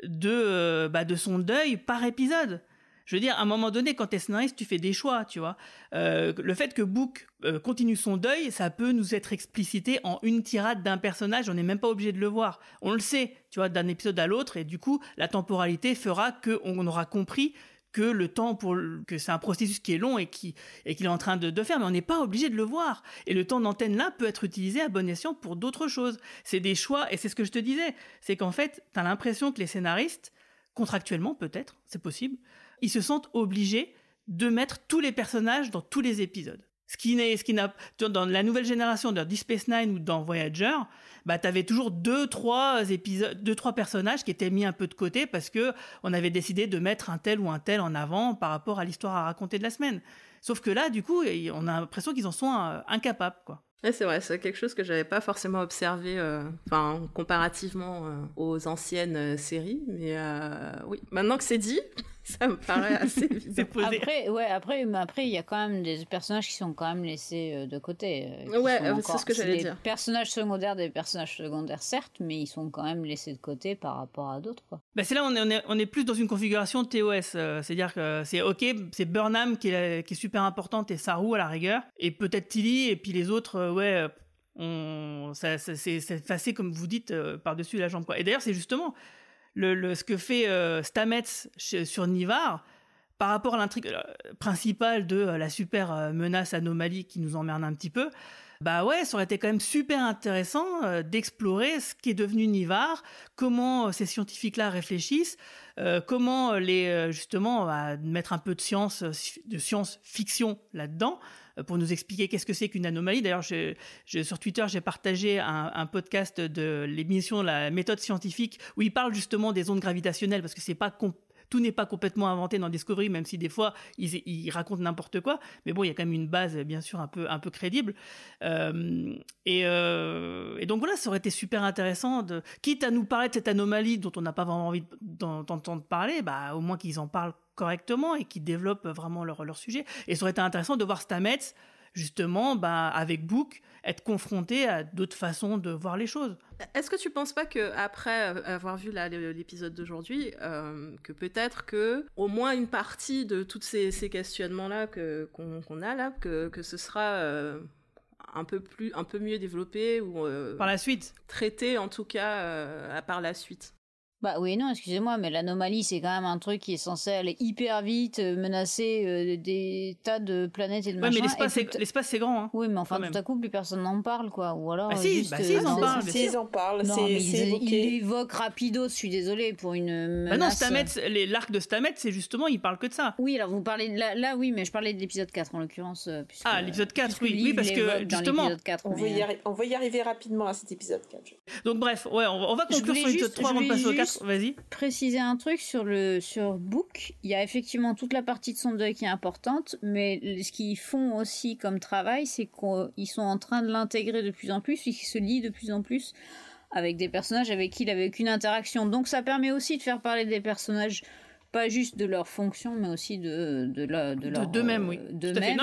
de, euh, bah, de son deuil par épisode Je veux dire, à un moment donné, quand t'es scénariste, tu fais des choix, tu vois. Euh, le fait que Book euh, continue son deuil, ça peut nous être explicité en une tirade d'un personnage, on n'est même pas obligé de le voir. On le sait, tu vois, d'un épisode à l'autre, et du coup, la temporalité fera qu'on aura compris que le temps pour que c'est un processus qui est long et qui et qu'il est en train de, de faire, mais on n'est pas obligé de le voir. Et le temps d'antenne là peut être utilisé à bon escient pour d'autres choses. C'est des choix et c'est ce que je te disais, c'est qu'en fait, tu as l'impression que les scénaristes, contractuellement peut-être, c'est possible, ils se sentent obligés de mettre tous les personnages dans tous les épisodes. Ce qui n'est, ce qui n'a, dans la nouvelle génération de Deep Space Nine ou dans Voyager, bah t'avais toujours deux, trois épisodes, deux, trois personnages qui étaient mis un peu de côté parce que on avait décidé de mettre un tel ou un tel en avant par rapport à l'histoire à raconter de la semaine. Sauf que là, du coup, on a l'impression qu'ils en sont euh, incapables, quoi. c'est vrai, c'est quelque chose que j'avais pas forcément observé, euh, enfin comparativement euh, aux anciennes séries, mais oui, maintenant que c'est dit, ça me paraît assez. Après, ouais, après, mais après, il y a quand même des personnages qui sont quand même laissés euh, de côté. Euh, ouais, euh, c'est ce que j'allais dire. Personnages secondaires, des personnages secondaires, certes, mais ils sont quand même laissés de côté par rapport à d'autres. Bah c'est là on est, on est, on est plus dans une configuration TOS, c'est-à-dire que c'est ok, c'est Burnham qui est, qui est super importante et Saru à la rigueur, et peut-être Tilly et puis les autres, ouais. On, ça, ça c'est effacé comme vous dites par-dessus la jambe quoi. Et d'ailleurs c'est justement le, ce que fait euh, Stamets sur Nivar par rapport à l'intrigue euh, principale de euh, la super menace anomalie qui nous emmerde un petit peu, bah ouais, ça aurait été quand même super intéressant d'explorer ce qui est devenu Nivar, comment ces scientifiques-là réfléchissent, comment les justement bah, mettre un peu de science, de science fiction là-dedans, euh, pour nous expliquer qu'est-ce que c'est qu'une anomalie. D'ailleurs, sur Twitter, j'ai partagé un, podcast de l'émission La méthode scientifique où il parle justement des ondes gravitationnelles parce que c'est pas tout n'est pas complètement inventé dans Discovery, même si des fois ils, racontent n'importe quoi. Mais bon, il y a quand même une base, bien sûr, un peu, crédible. Euh, euh, et, donc voilà, ça aurait été super intéressant, de, quitte à nous parler de cette anomalie dont on n'a pas vraiment envie d'entendre parler, bah, au moins qu'ils en parlent correctement et qui développent vraiment leur, leur sujet. Et ça aurait été intéressant de voir Stamets, justement, bah, avec Book, être confronté à d'autres façons de voir les choses. Est-ce que tu penses pas que après euh, avoir vu l'épisode d'aujourd'hui, euh, que peut-être que au moins une partie de tous ces, questionnements là que qu'on a là, que, que ce sera euh, un peu plus, un peu mieux développé ou par la suite, traité en tout cas par la suite? Bah oui, non, excusez-moi, mais l'anomalie, c'est quand même un truc qui est censé aller hyper vite, euh, menacer euh, des tas de planètes et de ouais, mais l'espace, c'est grand. Hein, oui, mais enfin, tout à coup, plus personne n'en parle, quoi. Ou alors. Bah si, bah si, ils en parlent. Si, ils en parlent. Non, mais ils, ils évoquent rapido, je suis désolée, pour une. Menace. Bah non, Stamets, l'arc de Stamets, c'est justement, il parle que de ça. Oui, alors vous parlez. Là, là oui, mais je parlais de l'épisode 4 en l'occurrence. Euh, ah, l'épisode 4, oui, oui, parce que justement. 4, on, va y on va y arriver rapidement à cet épisode 4. Donc, bref, ouais, on va conclure sur l'épisode 3 avant de passer au 4. Vas-y préciser un truc sur le sur Book. Il y a effectivement toute la partie de son deuil qui est importante, mais ce qu'ils font aussi comme travail, c'est qu'ils sont en train de l'intégrer de plus en plus, il se lie de plus en plus avec des personnages avec qui il avait aucune interaction. Donc ça permet aussi de faire parler des personnages pas juste de leur fonction, mais aussi de, de, la, de leur. Oui. De même,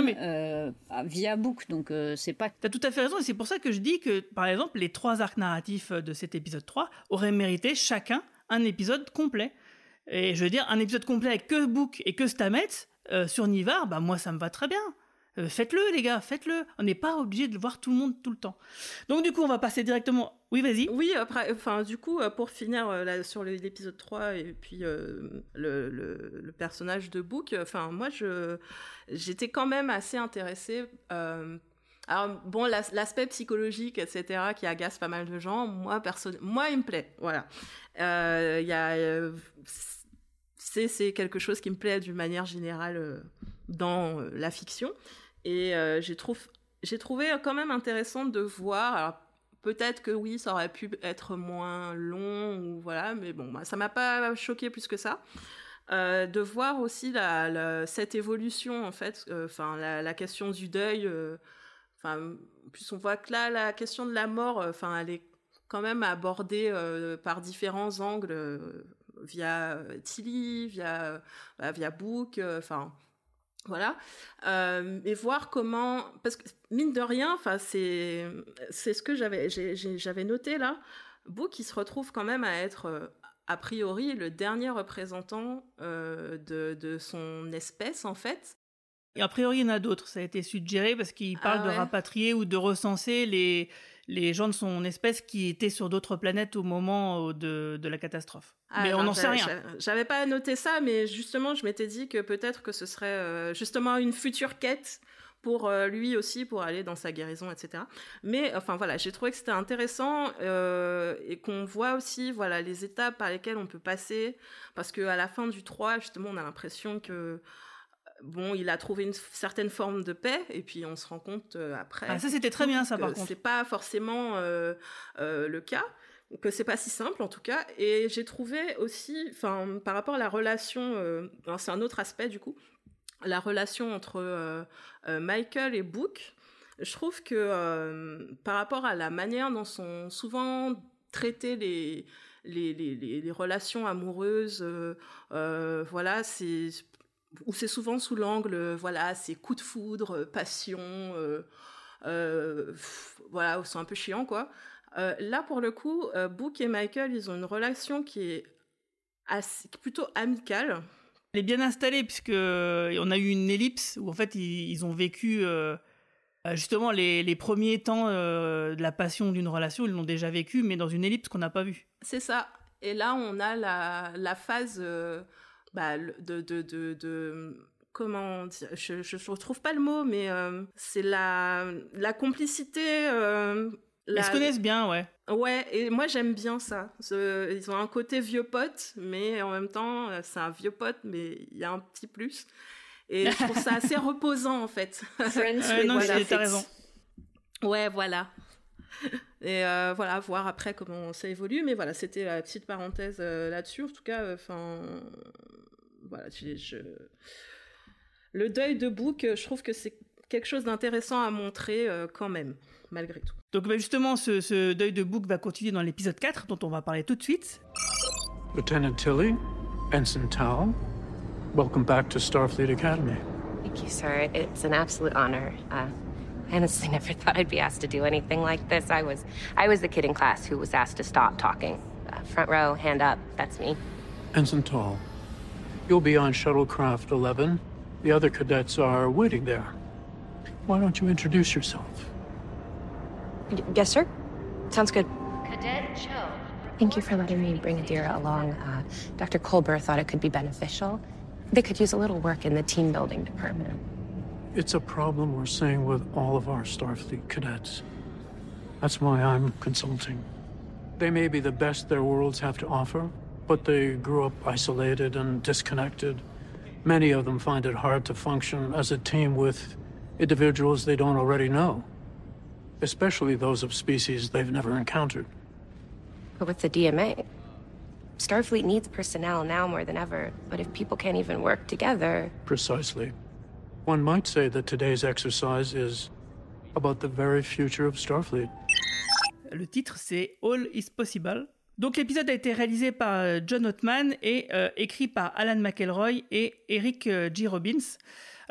mais... euh, via Book. Donc, euh, c'est pas. T'as tout à fait raison, et c'est pour ça que je dis que, par exemple, les trois arcs narratifs de cet épisode 3 auraient mérité chacun un épisode complet. Et je veux dire, un épisode complet avec que Book et que Stamets euh, sur Nivar, bah moi ça me va très bien. Euh, faites-le les gars, faites-le. On n'est pas obligé de voir tout le monde tout le temps. Donc du coup, on va passer directement. Oui, vas-y. Oui, après, enfin, du coup, euh, pour finir sur l'épisode 3 et puis le, le, personnage de Book, enfin, moi, je, j'étais quand même assez intéressée alors bon, l'aspect psychologique, etc., qui agace pas mal de gens, moi personne, moi il me plaît, voilà. Euh, y a, euh, c'est c'est quelque chose qui me plaît d'une manière générale euh, dans la fiction, et j'ai trouvé j'ai trouvé quand même intéressant de voir. Alors, peut-être que oui, ça aurait pu être moins long ou voilà, mais bon, bah, ça m'a pas choqué plus que ça. de voir aussi cette évolution en fait, enfin la, question du deuil Enfin, en plus, on voit que là, la question de la mort, euh, enfin, elle est quand même abordée euh, par différents angles, euh, via Tilly, via, via Book, enfin, voilà. et voir comment, parce que mine de rien, enfin, c'est, c'est ce que j'avais, j'avais noté là. Book, il se retrouve quand même à être a priori le dernier représentant de, de, son espèce en fait. Et a priori, il y en a d'autres. Ça a été suggéré parce qu'il parle ah de rapatrier ou de recenser les, les gens de son espèce qui étaient sur d'autres planètes au moment de, de la catastrophe. Ah, mais on n'en sait rien. J'avais pas noté ça, mais justement, je m'étais dit que peut-être que ce serait euh, justement une future quête pour euh, lui aussi, pour aller dans sa guérison, etc. Mais enfin voilà, j'ai trouvé que c'était intéressant euh, et qu'on voit aussi voilà les étapes par lesquelles on peut passer, parce que à la fin du 3, justement, on a l'impression que bon, il a trouvé une certaine forme de paix, et puis on se rend compte après. Ah, ça, c'était très bien, ça, par contre. C'est pas forcément le cas que c'est pas si simple en tout cas. Et j'ai trouvé aussi, enfin, par rapport à la relation, euh, c'est un autre aspect du coup, la relation entre euh, euh, Michael et Book. Je trouve que par rapport à la manière dont sont souvent traitées les les, les, les relations amoureuses, voilà, c'est où c'est souvent sous l'angle, voilà, c'est coup de foudre, passion, voilà, c'est un peu chiant quoi. Euh, là, pour le coup, euh, Book et Michael, ils ont une relation qui est assez, plutôt amicale. Elle est bien installée puisque euh, on a eu une ellipse où en fait ils, ont vécu justement les, premiers temps de la passion d'une relation, ils l'ont déjà vécu, mais dans une ellipse qu'on n'a pas vue. C'est ça. Et là, on a la, phase bah, de, de, comment je, ne retrouve pas le mot, mais c'est la, la complicité ils se connaissent bien, ouais. Ouais, et moi j'aime bien ça. Ils ont un côté vieux pote, mais en même temps, euh, c'est un vieux pote, mais il y a un petit plus. Et je trouve ça assez reposant en fait. Friends non, voilà, t'as raison. Ouais, voilà. Et euh, voilà, voir après comment ça évolue. Mais voilà, c'était la petite parenthèse euh, là-dessus. En tout cas, enfin, voilà, je... le deuil de Book, je trouve que c'est quelque chose d'intéressant à montrer quand même malgré tout. Donc bah, justement, ce, ce, deuil de Book va continuer dans l'épisode 4, dont on va parler tout de suite. Lieutenant Tilly, Ensign Tao, welcome back to Starfleet Academy. Thank you, sir. It's an absolute honor. Uh, I honestly never thought I'd be asked to do anything like this. I was, I was the kid in class who was asked to stop talking. Uh, front row, hand up. That's me. Ensign Tall, you'll be on shuttlecraft 11. The other cadets are waiting there. Why don't you introduce yourself? yes, sir. Sounds good. Cadet Cho. Thank you for letting me bring Adira along. Uh, Dr. Colbert thought it could be beneficial. They could use a little work in the team building department. It's a problem we're seeing with all of our Starfleet cadets. That's why I'm consulting. They may be the best their worlds have to offer, but they grew up isolated and disconnected. Many of them find it hard to function as a team with individuals they don't already know especially those of species they've never encountered. But with the DMA, Starfleet needs personnel now more than ever. But if people can't even work together. Precisely. One might say that today's exercise is about the very future of Starfleet. Le titre, c'est All is Possible. Donc l'épisode a été réalisé par euh, John Ottman et euh, écrit par Alan McElroy et Eric euh, G. Robbins.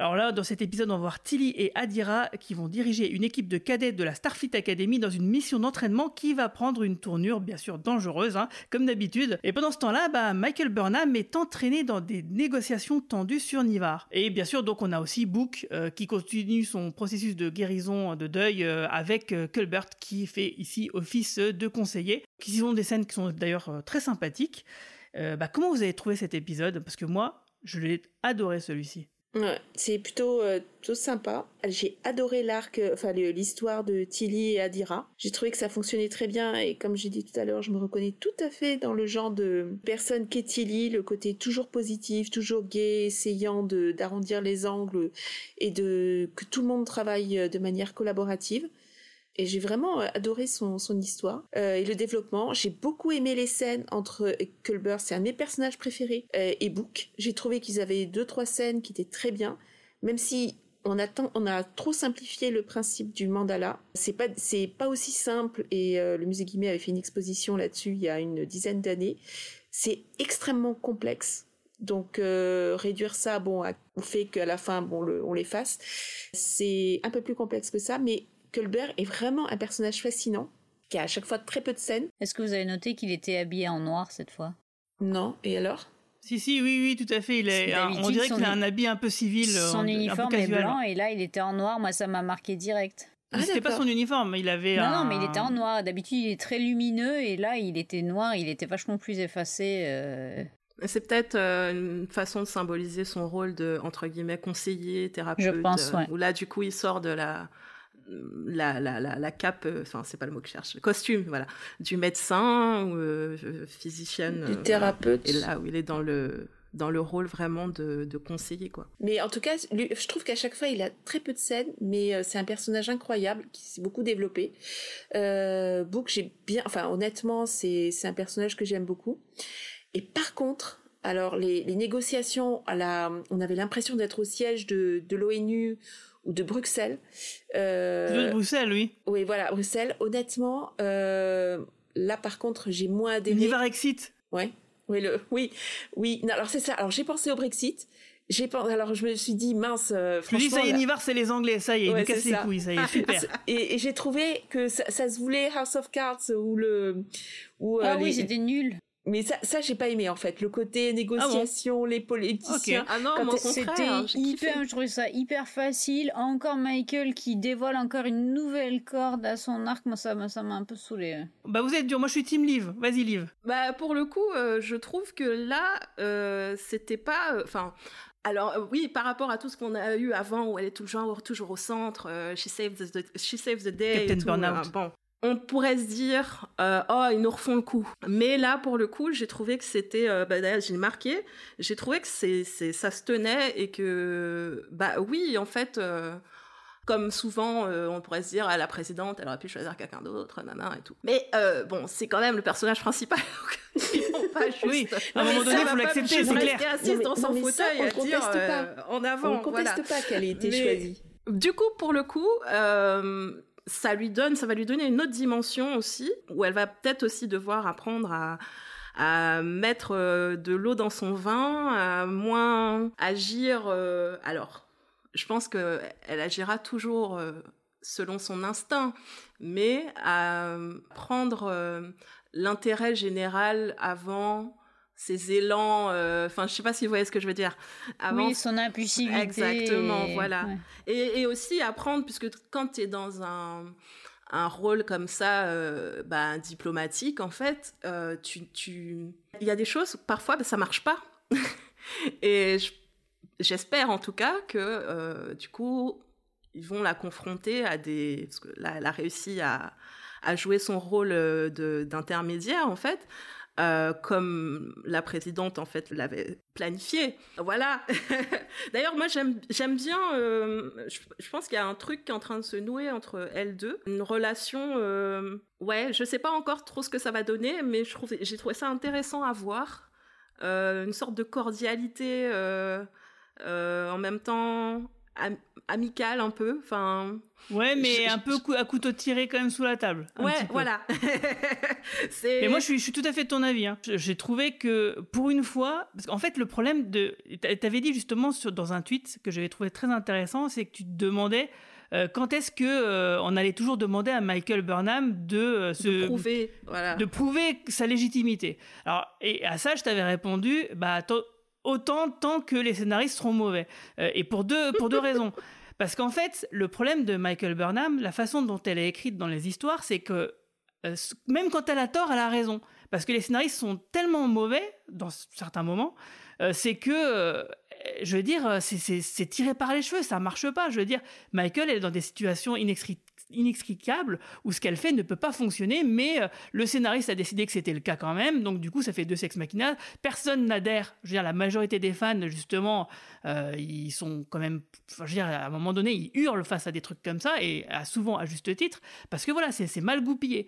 Alors là, dans cet épisode, on va voir Tilly et Adira qui vont diriger une équipe de cadets de la Starfleet Academy dans une mission d'entraînement qui va prendre une tournure bien sûr dangereuse, hein, comme d'habitude. Et pendant ce temps-là, bah, Michael Burnham est entraîné dans des négociations tendues sur Nivar. Et bien sûr, donc on a aussi Book euh, qui continue son processus de guérison de deuil euh, avec euh, Culbert qui fait ici office de conseiller. Qui sont des scènes qui sont d'ailleurs très sympathiques. Bah, comment vous avez trouvé cet épisode? Parce que moi, je l'ai adoré celui-ci. Ouais, c'est plutôt, euh, plutôt sympa. J'ai adoré l'arc, euh, enfin l'histoire de Tilly et Adira. J'ai trouvé que ça fonctionnait très bien et comme j'ai dit tout à l'heure, je me reconnais tout à fait dans le genre de personne qu'est Tilly, le côté toujours positif, toujours gay, essayant d'arrondir les angles et de que tout le monde travaille euh, de manière collaborative. Et j'ai vraiment euh, adoré son, son histoire euh, et le développement. J'ai beaucoup aimé les scènes entre Culber, c'est un de mes personnages préférés, euh, et Book. J'ai trouvé qu'ils avaient deux trois scènes qui étaient très bien, même si on a, on a trop simplifié le principe du mandala. C'est pas c'est pas aussi simple et le musée Guimet avait fait une exposition là-dessus il y a une dizaine d'années. C'est extrêmement complexe. Donc réduire ça bon au fait qu'à la fin bon on l'efface, c'est un peu plus complexe que ça, mais Culbert est vraiment un personnage fascinant, qui a à chaque fois très peu de scènes. Est-ce que vous avez noté qu'il était habillé en noir cette fois? Non, et alors? Si, si, oui, oui, tout à fait. Il est, on dirait qu'il a un habit un peu civil. Son uniforme est blanc et là, il était en noir. Moi, ça m'a marqué direct. Ah, C'était pas son uniforme, il avait non, Non, mais il était en noir. D'habitude, il est très lumineux et là, il était noir. Il était vachement plus effacé. Euh. C'est peut-être euh, une façon de symboliser son rôle de entre guillemets conseiller, thérapeute. Je pense, ouais. Où là, du coup, il sort de la la, la, la, la cape, euh, enfin c'est pas le mot que je cherche, le costume, voilà, du médecin ou euh, physicienne. Du thérapeute. Et là où il est dans le dans le rôle vraiment de, de, conseiller quoi. Mais en tout cas, je trouve qu'à chaque fois il a très peu de scènes, mais euh, c'est un personnage incroyable qui s'est beaucoup développé. Euh, Book, j'ai bien, enfin honnêtement, c'est c'est un personnage que j'aime beaucoup. Et par contre, alors les, les négociations à la, on avait l'impression d'être au siège de de l'ONU ou de Bruxelles. Euh, de Bruxelles, oui. Oui, voilà, Bruxelles. Honnêtement, euh, là par contre, j'ai moins adhéré. Brexit. Ouais. Oui, le, oui, oui. Non, alors c'est ça. Alors j'ai pensé au Brexit. J'ai pensé, alors je me suis dit mince. Euh, je me dis ça y est, Nivar c'est les Anglais, ça y est, ils nous cassent les couilles, ça y est, super. et, et j'ai trouvé que ça, ça, se voulait House of Cards ou le. Ou, ah oui, c'était nul. Mais ça, ça j'ai pas aimé en fait. Le côté négociation, ah les politiciens. Ah non, c'était hyper, je trouvais ça hyper facile. Encore Michael qui dévoile encore une nouvelle corde à son arc. Moi, ça, ça m'a un peu saoulé. Bah, vous êtes dur. Moi, je suis team Liv. Vas-y, Liv. Bah, pour le coup, euh, je trouve que là, euh, c'était pas, euh, enfin. alors oui, par rapport à tout ce qu'on a eu avant, où elle est toujours, toujours au centre, she saves the, she saves the day. Captain Burnout. bon, on pourrait se dire euh, oh ils nous refont le coup. Mais là pour le coup j'ai trouvé que c'était euh, bah, d'ailleurs j'ai marqué j'ai trouvé que c'est c'est ça se tenait et que bah oui en fait euh, comme souvent on pourrait se dire à la présidente elle aurait pu choisir quelqu'un d'autre nana et tout. Mais bon c'est quand même le personnage principal pas juste oui à un moment donné il faut l'accepter c'est clair. Assise dans son fauteuil et dire pas. en avant on conteste voilà. pas qu'elle ait été Mais, choisie. du coup pour le coup ça lui donne, ça va lui donner une autre dimension aussi, où elle va peut-être aussi devoir apprendre à, mettre euh, de l'eau dans son vin, à moins agir. Euh, alors, je pense que elle agira toujours euh, selon son instinct, mais à prendre l'intérêt général avant ses élans, enfin, je sais pas si vous voyez ce que je veux dire. Avant, oui, son impulsivité. Exactement, voilà. Ouais. Et, et, aussi apprendre, puisque quand tu es dans un, un rôle comme ça, euh, bah, diplomatique, en fait, euh, tu, tu... il y a des choses, parfois, bah, ça marche pas. et j'espère en tout cas que, euh, du coup, ils vont la confronter à des... Parce que là, elle a réussi à, à jouer son rôle d'intermédiaire, en fait. Euh, comme la présidente en fait l'avait planifié. Voilà. D'ailleurs, moi j'aime bien. Euh, je, je, pense qu'il y a un truc qui est en train de se nouer entre elles deux, une relation. Euh, ouais, je sais pas encore trop ce que ça va donner, mais je trouve j'ai trouvé ça intéressant à voir. Euh, une sorte de cordialité en même temps am amical un peu enfin ouais mais je, un peu cou à couteau tiré quand même sous la table ouais voilà mais moi je suis, je suis tout à fait de ton avis hein. j'ai trouvé que pour une fois parce qu'en fait le problème de t'avais dit justement sur, dans un tweet que j'avais trouvé très intéressant c'est que tu te demandais euh, quand est-ce que euh, on allait toujours demander à Michael Burnham de euh, se de prouver voilà. de prouver sa légitimité alors et à ça je t'avais répondu bah autant tant que les scénaristes seront mauvais. Euh, et pour deux, pour deux raisons. Parce qu'en fait, le problème de Michael Burnham, la façon dont elle est écrite dans les histoires, c'est que euh, même quand elle a tort, elle a raison. Parce que les scénaristes sont tellement mauvais, dans certains moments, euh, c'est que, je veux dire, c'est tiré par les cheveux, ça marche pas. Je veux dire, Michael, elle est dans des situations inextricables où ce qu'elle fait ne peut pas fonctionner, mais euh, le scénariste a décidé que c'était le cas quand même, donc du coup ça fait deux sex machina. Personne n'adhère. Je veux dire, la majorité des fans, justement, euh, ils sont quand même, je veux dire, à un moment donné, ils hurlent face à des trucs comme ça, et souvent à juste titre, parce que voilà, c'est mal goupillé.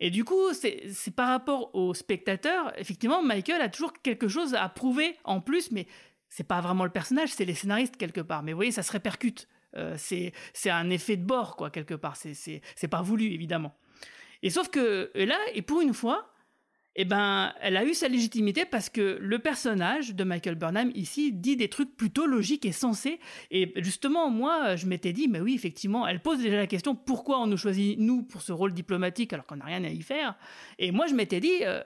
Et du coup, c'est par rapport aux spectateurs, effectivement, Michael a toujours quelque chose à prouver en plus, mais c'est pas vraiment le personnage, c'est les scénaristes quelque part. Mais vous voyez, ça se répercute euh, c'est un effet de bord, quoi, quelque part. C'est pas voulu, évidemment. Et sauf que là, et pour une fois, eh ben, elle a eu sa légitimité parce que le personnage de Michael Burnham ici dit des trucs plutôt logiques et sensés. Et justement, moi, je m'étais dit, mais oui, effectivement, elle pose déjà la question pourquoi on nous choisit nous pour ce rôle diplomatique alors qu'on n'a rien à y faire? Et moi, je m'étais dit, euh,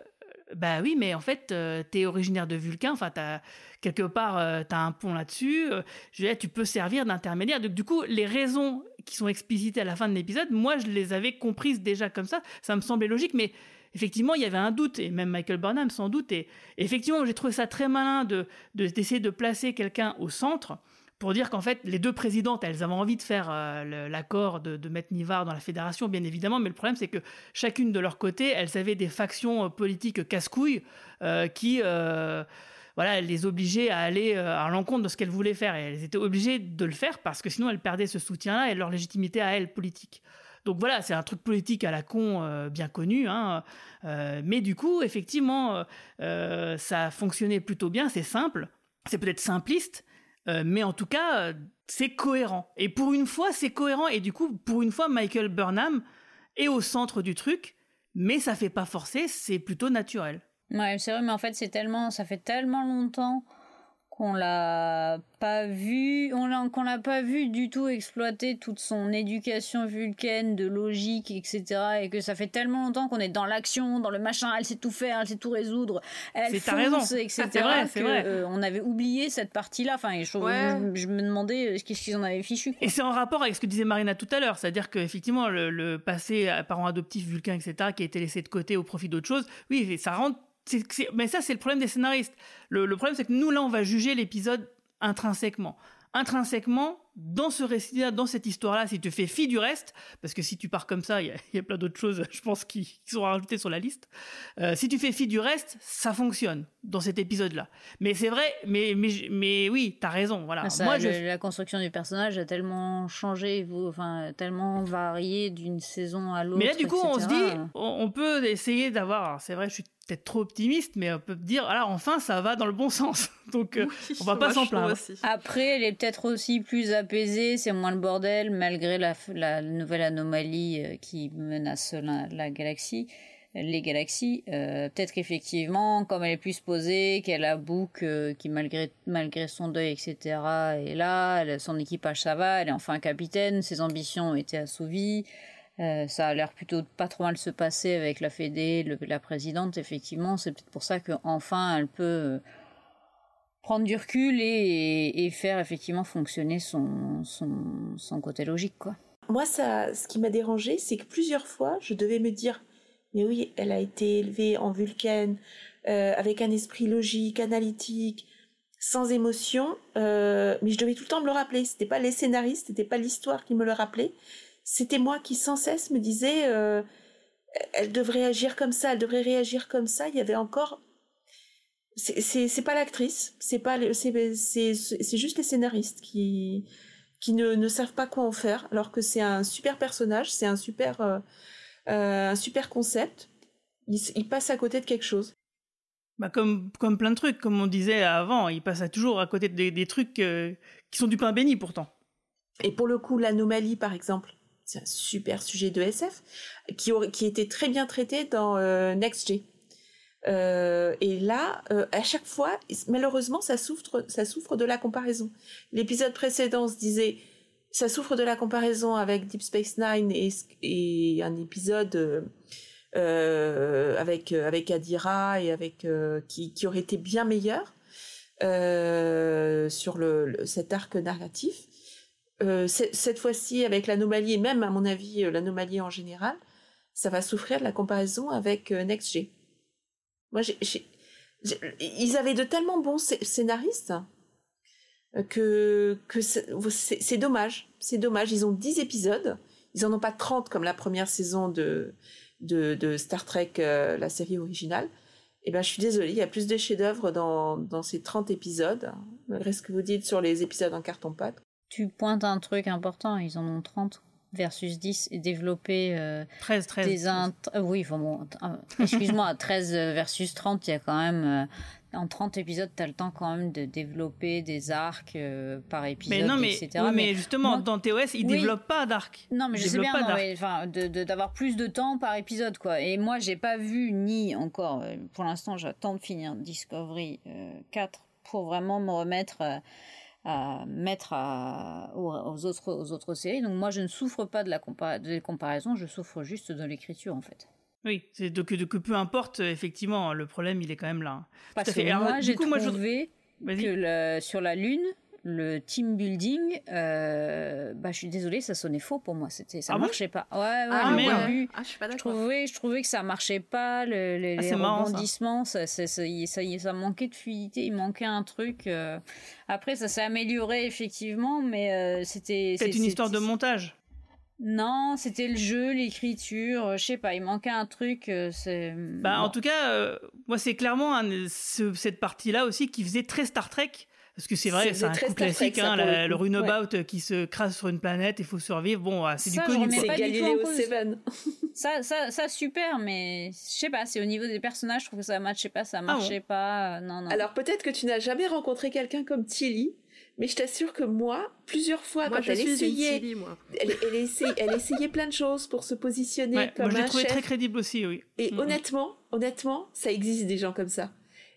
bah oui, mais en fait, euh, tu es originaire de Vulcain, enfin, as, quelque part, euh, tu as un pont là-dessus, euh, tu peux servir d'intermédiaire. Donc, du coup, les raisons qui sont explicitées à la fin de l'épisode, moi, je les avais comprises déjà comme ça, ça me semblait logique, mais effectivement, il y avait un doute, et même Michael Burnham sans doute, et, effectivement, j'ai trouvé ça très malin de d'essayer de, de placer quelqu'un au centre, pour dire qu'en fait, les deux présidentes, elles avaient envie de faire euh, l'accord de, mettre Nivar dans la fédération, bien évidemment, mais le problème, c'est que chacune de leur côté, elles avaient des factions euh, politiques casse-couilles euh, qui, voilà, les obligeait à aller à l'encontre de ce qu'elles voulaient faire. Et elles étaient obligées de le faire parce que sinon elles perdaient ce soutien-là et leur légitimité à elles politique. Donc voilà, c'est un truc politique à la con bien connu. Hein. Mais du coup, effectivement, ça a fonctionné plutôt bien, c'est simple. C'est peut-être simpliste, mais en tout cas, c'est cohérent. Et pour une fois, c'est cohérent. Et du coup, pour une fois, Michael Burnham est au centre du truc, mais ça fait pas forcer, c'est plutôt naturel. Ouais, c'est vrai, mais en fait, c'est tellement, ça fait tellement longtemps qu'on l'a pas vu, on qu'on l'a pas vu du tout exploiter toute son éducation vulcaine de logique, etc. Et que ça fait tellement longtemps qu'on est dans l'action, dans le machin, elle sait tout faire, elle sait tout résoudre, elle fonce, etc. C'est vrai, c'est vrai. Euh, on avait oublié cette partie-là. Enfin, je, je, me demandais euh, qu'est-ce qu'ils en avaient fichu. Et c'est en rapport avec ce que disait Marina tout à l'heure, c'est-à-dire qu'effectivement, le, le passé parent adoptif vulcain, etc., qui a été laissé de côté au profit d'autre chose, oui, ça rentre mais ça, c'est le problème des scénaristes. Le, problème, c'est que nous, là, on va juger l'épisode intrinsèquement. Intrinsèquement, dans ce récit-là, dans cette histoire-là, si tu fais fi du reste, parce que si tu pars comme ça, il y, a plein d'autres choses, je pense, qui, sont rajoutées sur la liste. Euh, si tu fais fi du reste, ça fonctionne dans cet épisode-là. Mais c'est vrai, mais, mais, mais oui, t'as raison. Voilà. Ah, Moi, La construction du personnage a tellement changé, enfin, tellement varié d'une saison à l'autre. Mais là, du coup, on se dit, on, peut essayer d'avoir. C'est vrai, je suis peut-être trop optimiste, mais on peut dire, alors enfin, ça va dans le bon sens. Donc, euh, on va pas s'en plaindre. Après, elle est peut-être aussi plus apaisée, c'est moins le bordel, malgré la, la nouvelle anomalie euh, qui menace la, galaxie, les galaxies. Euh, peut-être qu'effectivement, comme elle est plus posée, qu'elle a Book, qui malgré, malgré son deuil, etc., est là, son équipage ça va, elle est enfin capitaine, ses ambitions ont été assouvies. Euh, ça a l'air plutôt pas trop mal se passer avec la Fédé, la présidente, effectivement. C'est peut-être pour ça qu'enfin elle peut euh, prendre du recul et, faire effectivement fonctionner son, côté logique. quoi. Moi, ce qui m'a dérangé, c'est que plusieurs fois, je devais me dire Mais oui, elle a été élevée en vulcaine, euh, avec un esprit logique, analytique, sans émotion. mais je devais tout le temps me le rappeler. C'était pas les scénaristes, c'était pas l'histoire qui me le rappelait c'était moi qui sans cesse me disais euh, elle devrait agir comme ça, elle devrait réagir comme ça. Il y avait encore c'est pas l'actrice, c'est pas c'est juste les scénaristes qui qui ne, ne, savent pas quoi en faire alors que c'est un super personnage, c'est un super euh, euh, un super concept. Il, passe à côté de quelque chose. Bah comme, comme plein de trucs, comme on disait avant, il passe toujours à côté des, des trucs qui sont du pain béni pourtant. Et pour le coup, l'anomalie, par exemple, c'est un super sujet de SF qui, qui était très bien traité dans euh, NextG. Euh, et là, euh, à chaque fois, malheureusement, ça souffre, ça souffre de la comparaison. L'épisode précédent se disait, ça souffre de la comparaison avec Deep Space Nine et, un épisode euh, avec avec Adira et avec qui, qui aurait été bien meilleur sur le, cet arc narratif. Euh, cette fois-ci avec l'anomalie et même à mon avis euh, l'anomalie en général, ça va souffrir de la comparaison avec euh, NextG. Moi, ils avaient de tellement bons scénaristes que, que c'est dommage. C'est dommage. Ils ont 10 épisodes. Ils en ont pas 30 comme la première saison de, de, Star Trek, la série originale. Eh ben, je suis désolée, il y a plus de chefs-d'œuvre dans, dans ces 30 épisodes, malgré ce que vous dites sur les épisodes en carton-pâte tu pointes un truc important, ils en ont 30 versus 10 et développer 13, 13, des oui bon, excuse-moi 13 versus 30 il y a quand même euh, en 30 épisodes tu as le temps quand même de développer des arcs euh, par épisode mais non, mais, etc mais, justement dans TOS ils ne développent pas d'arcs. Non mais je sais bien enfin d'avoir plus de temps par épisode quoi. Et moi j'ai pas vu ni encore euh, pour l'instant j'attends de finir Discovery 4 pour vraiment me remettre à mettre aux, autres, aux autres séries. Donc moi, je ne souffre pas de la comparaison, je souffre juste de l'écriture, en fait. Oui, c'est donc que peu importe, effectivement, le problème, il est quand même là. Parce que moi, j'ai trouvé que sur la Lune, le team building, euh, bah, je suis désolée, ça sonnait faux pour moi. C'était, ça ah marchait pas. Ouais, ouais, ah, mais ah, je suis pas d'accord. Je trouvais, je trouvais que ça marchait pas, le, les, ah, rebondissements, ça. Ça, ça, ça, manquait de fluidité, il manquait un truc. Euh. Après, ça s'est amélioré effectivement, mais euh, c'était. C'est une histoire de montage. Non, c'était le jeu, l'écriture, je sais pas, il manquait un truc. c'est. Bah, en tout cas, moi, c'est clairement cette partie-là aussi qui faisait très Star Trek. Parce que c'est vrai, c'est un coup classique, hein, le, runabout qui se crasse sur une planète, il faut survivre. Bon, c'est du connu. C'est Galileo 7. ça, ça, ça, super, mais je sais pas, c'est au niveau des personnages, je trouve que ça matchait pas, ça ah marchait pas. Non, non. Alors peut-être que tu n'as jamais rencontré quelqu'un comme Tilly, mais je t'assure que moi, plusieurs fois, quand elle essayait, Elle, essayait, elle essayait plein de choses pour se positionner comme moi, je l'ai trouvé très crédible aussi, oui. Et mm, mm. honnêtement, honnêtement, ça existe des gens comme ça.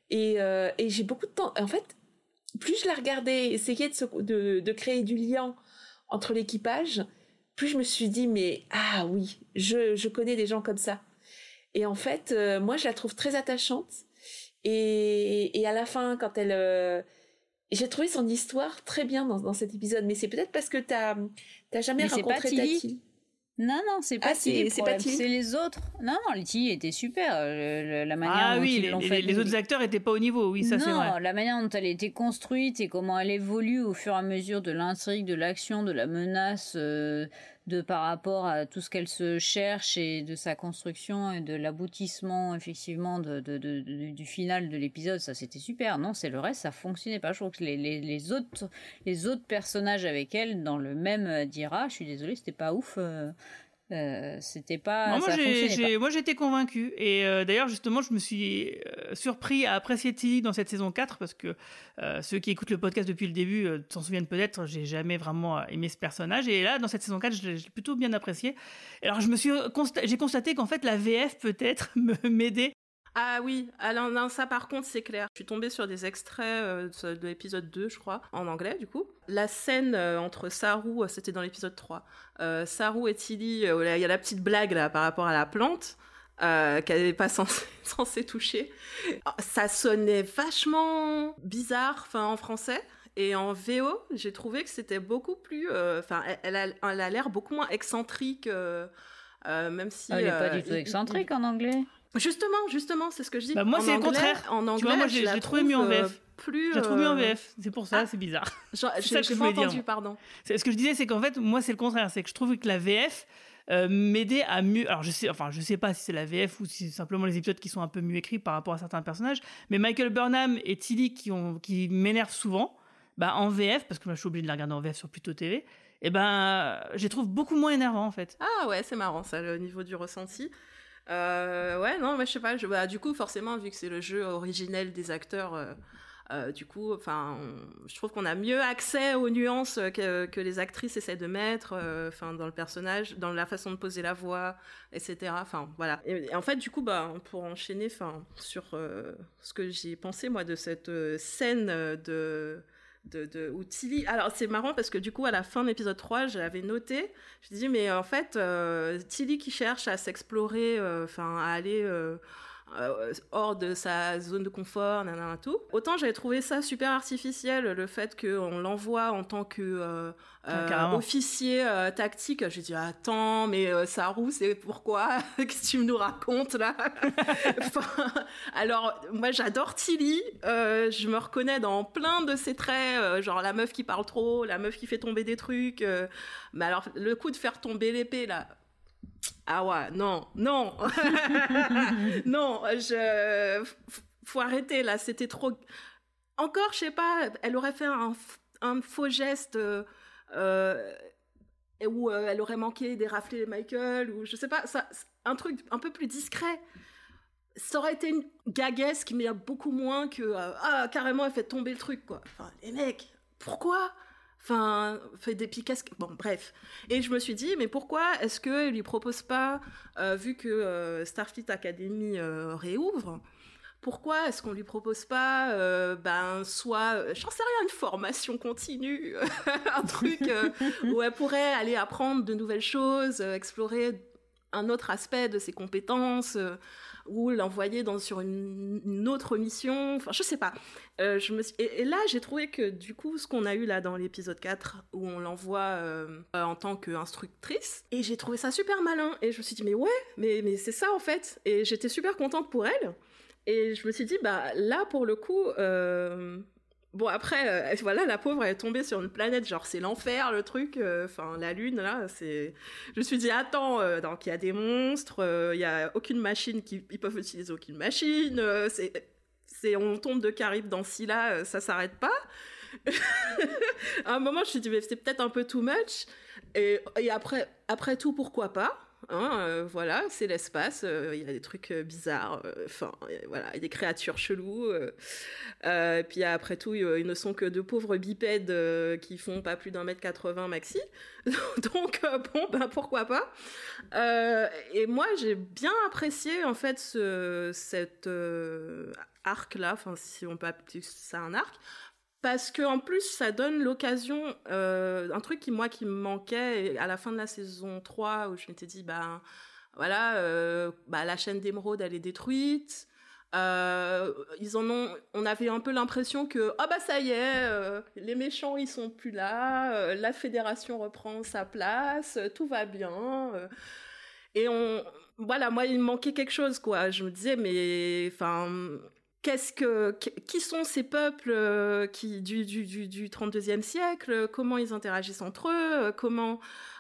Et, euh, et j'ai beaucoup de temps. En fait, plus je la regardais essayer de, de, créer du lien entre l'équipage, plus je me suis dit, mais ah oui, je, je connais des gens comme ça. Et en fait, euh, moi, je la trouve très attachante. Et, et à la fin, quand elle... Euh, j'ai trouvé son histoire très bien dans, dans cet épisode, mais c'est peut-être parce que tu n'as jamais rencontré Tati. Non, non, c'est pas ah, c'est c'est les autres. Non, non, Letty était super. Euh, la manière ah oui, les, fait, les, autres acteurs étaient pas au niveau, oui, ça c'est vrai. Non, la manière dont elle a été construite et comment elle évolue au fur et à mesure de l'intrigue, de l'action, de la menace, euh, de par rapport à tout ce qu'elle se cherche et de sa construction et de l'aboutissement effectivement de, du final de l'épisode, ça c'était super. Non, c'est le reste, ça fonctionnait pas. Je trouve que les, les, autres les autres personnages avec elle dans le même Dira, je suis désolée, c'était pas ouf. Euh, euh, c'était pas. moi, j'ai, moi, j'étais convaincu. Et euh, d'ailleurs, justement, je me suis euh, surpris à apprécier Tilly dans cette saison 4 parce que ceux qui écoutent le podcast depuis le début s'en souviennent peut-être. J'ai jamais vraiment aimé ce personnage. Et là, dans cette saison 4, je l'ai plutôt bien apprécié. Alors, je me suis j'ai constaté qu'en fait, la VF peut-être m'aidait ah oui, alors non, ça par contre c'est clair. Je suis tombée sur des extraits euh, de l'épisode 2, je crois, en anglais du coup. La scène euh, entre Saru, euh, c'était dans l'épisode 3, Saru et Tilly, il y a la petite blague là par rapport à la plante. qu'elle n'est pas censée, toucher. Ça sonnait vachement bizarre enfin, en français. Et en VO, j'ai trouvé que c'était beaucoup plus. Enfin, elle, a l'air beaucoup moins excentrique, même si. Elle n'est pas du tout excentrique en anglais. Justement, justement, c'est ce que je dis. Bah, moi, c'est le contraire. En anglais, moi, j'ai trouvé mieux en VF. Euh, plus, j'ai trouvé mieux en euh, VF. C'est pour ça, ah. c'est bizarre. c'est ça que je voulais entendu, dire. pardon. Ce que je disais, c'est qu'en fait, moi, c'est le contraire. C'est que je trouve que la VF euh, m'aidait à mieux. Alors, je sais, enfin, je sais pas si c'est la VF ou si c'est simplement les épisodes qui sont un peu mieux écrits par rapport à certains personnages. Mais Michael Burnham et Tilly qui, ont, qui m'énervent souvent, bah, en VF, parce que moi, je suis obligé de la regarder en VF sur Pluto TV. Et eh ben, je les trouve beaucoup moins énervants en fait. Ah ouais, c'est marrant ça, le niveau du ressenti. Euh, ouais, non, mais je sais pas. Bah, du coup, forcément, vu que c'est le jeu originel des acteurs, euh, euh, du coup, enfin, je trouve qu'on a mieux accès aux nuances que, que les actrices essaient de mettre, enfin, dans le personnage, dans la façon de poser la voix, etc. Enfin, voilà. Et, en fait, du coup, bah, pour enchaîner, enfin, sur ce que j'ai pensé moi de cette scène de de, où Tilly. Alors c'est marrant parce que du coup à la fin de l'épisode 3, j'avais noté, je dis mais en fait euh, Tilly qui cherche à s'explorer, euh, enfin à aller euh, euh, hors de sa zone de confort, nanana, tout. Autant j'avais trouvé ça super artificiel, le fait qu'on l'envoie en tant que euh, euh, officier tactique. J'ai dit attends, mais Saru, c'est pourquoi? Qu'est-ce que tu nous racontes là? Alors moi j'adore Tilly, je me reconnais dans plein de ses traits, genre la meuf qui parle trop, la meuf qui fait tomber des trucs. mais alors le coup de faire tomber l'épée là, ah ouais, non, non, non, je, faut arrêter là, c'était trop. Encore, je sais pas, elle aurait fait un, faux geste euh, euh où euh, elle aurait manqué d'érafler Michael ou je sais pas, ça, un truc un peu plus discret. Ça aurait été une gaguesque, mais beaucoup moins que ah carrément elle fait tomber le truc quoi. Enfin, les mecs, pourquoi? Enfin, fait des picasques. Bon, bref. Et je me suis dit, mais pourquoi est-ce qu'il lui propose pas, euh, vu que euh, Starfleet Academy euh, réouvre, pourquoi est-ce qu'on lui propose pas, ben, soit, j'en sais rien, une formation continue, un truc où elle pourrait aller apprendre de nouvelles choses, explorer un autre aspect de ses compétences ou l'envoyer dans sur une, autre mission. Enfin, je sais pas. Euh, je me et, là, j'ai trouvé que du coup, ce qu'on a eu là dans l'épisode 4, où on l'envoie euh, en tant qu'instructrice, et j'ai trouvé ça super malin. Et je me suis dit, mais ouais, mais, mais c'est ça en fait. Et j'étais super contente pour elle. Et je me suis dit, bah là, pour le coup, euh, Bon après, voilà, la pauvre est tombée sur une planète, genre c'est l'enfer le truc, enfin la lune là, c'est. Je me suis dit attends, donc il y a des monstres, il y a aucune machine qui, ils peuvent utiliser aucune machine, c'est, c'est on tombe de Caribe dans Scylla, ça s'arrête pas. à un moment je me suis dit mais c'est peut-être un peu too much, et, et après, après tout pourquoi pas? Hein, euh, voilà, c'est l'espace. Euh, il y a des trucs euh, bizarres. Enfin, voilà, des créatures cheloues. puis après tout, ils ne sont que de pauvres bipèdes qui font pas plus d'un mètre 80 maxi. Donc bon, ben pourquoi pas. et moi, j'ai bien apprécié en fait ce, cet arc là. Enfin, si on peut appeler ça un arc parce que en plus ça donne l'occasion euh, un truc qui moi qui me manquait à la fin de la saison 3 où je m'étais dit bah voilà euh, bah la chaîne d'émeraude elle est détruite. Euh, ils en ont on avait un peu l'impression que oh bah ça y est les méchants ils sont plus là la fédération reprend sa place tout va bien et on voilà moi il me manquait quelque chose quoi. Je me disais mais enfin qui sont ces peuples euh, du du du, du 32e siècle comment ils interagissent entre eux euh, comment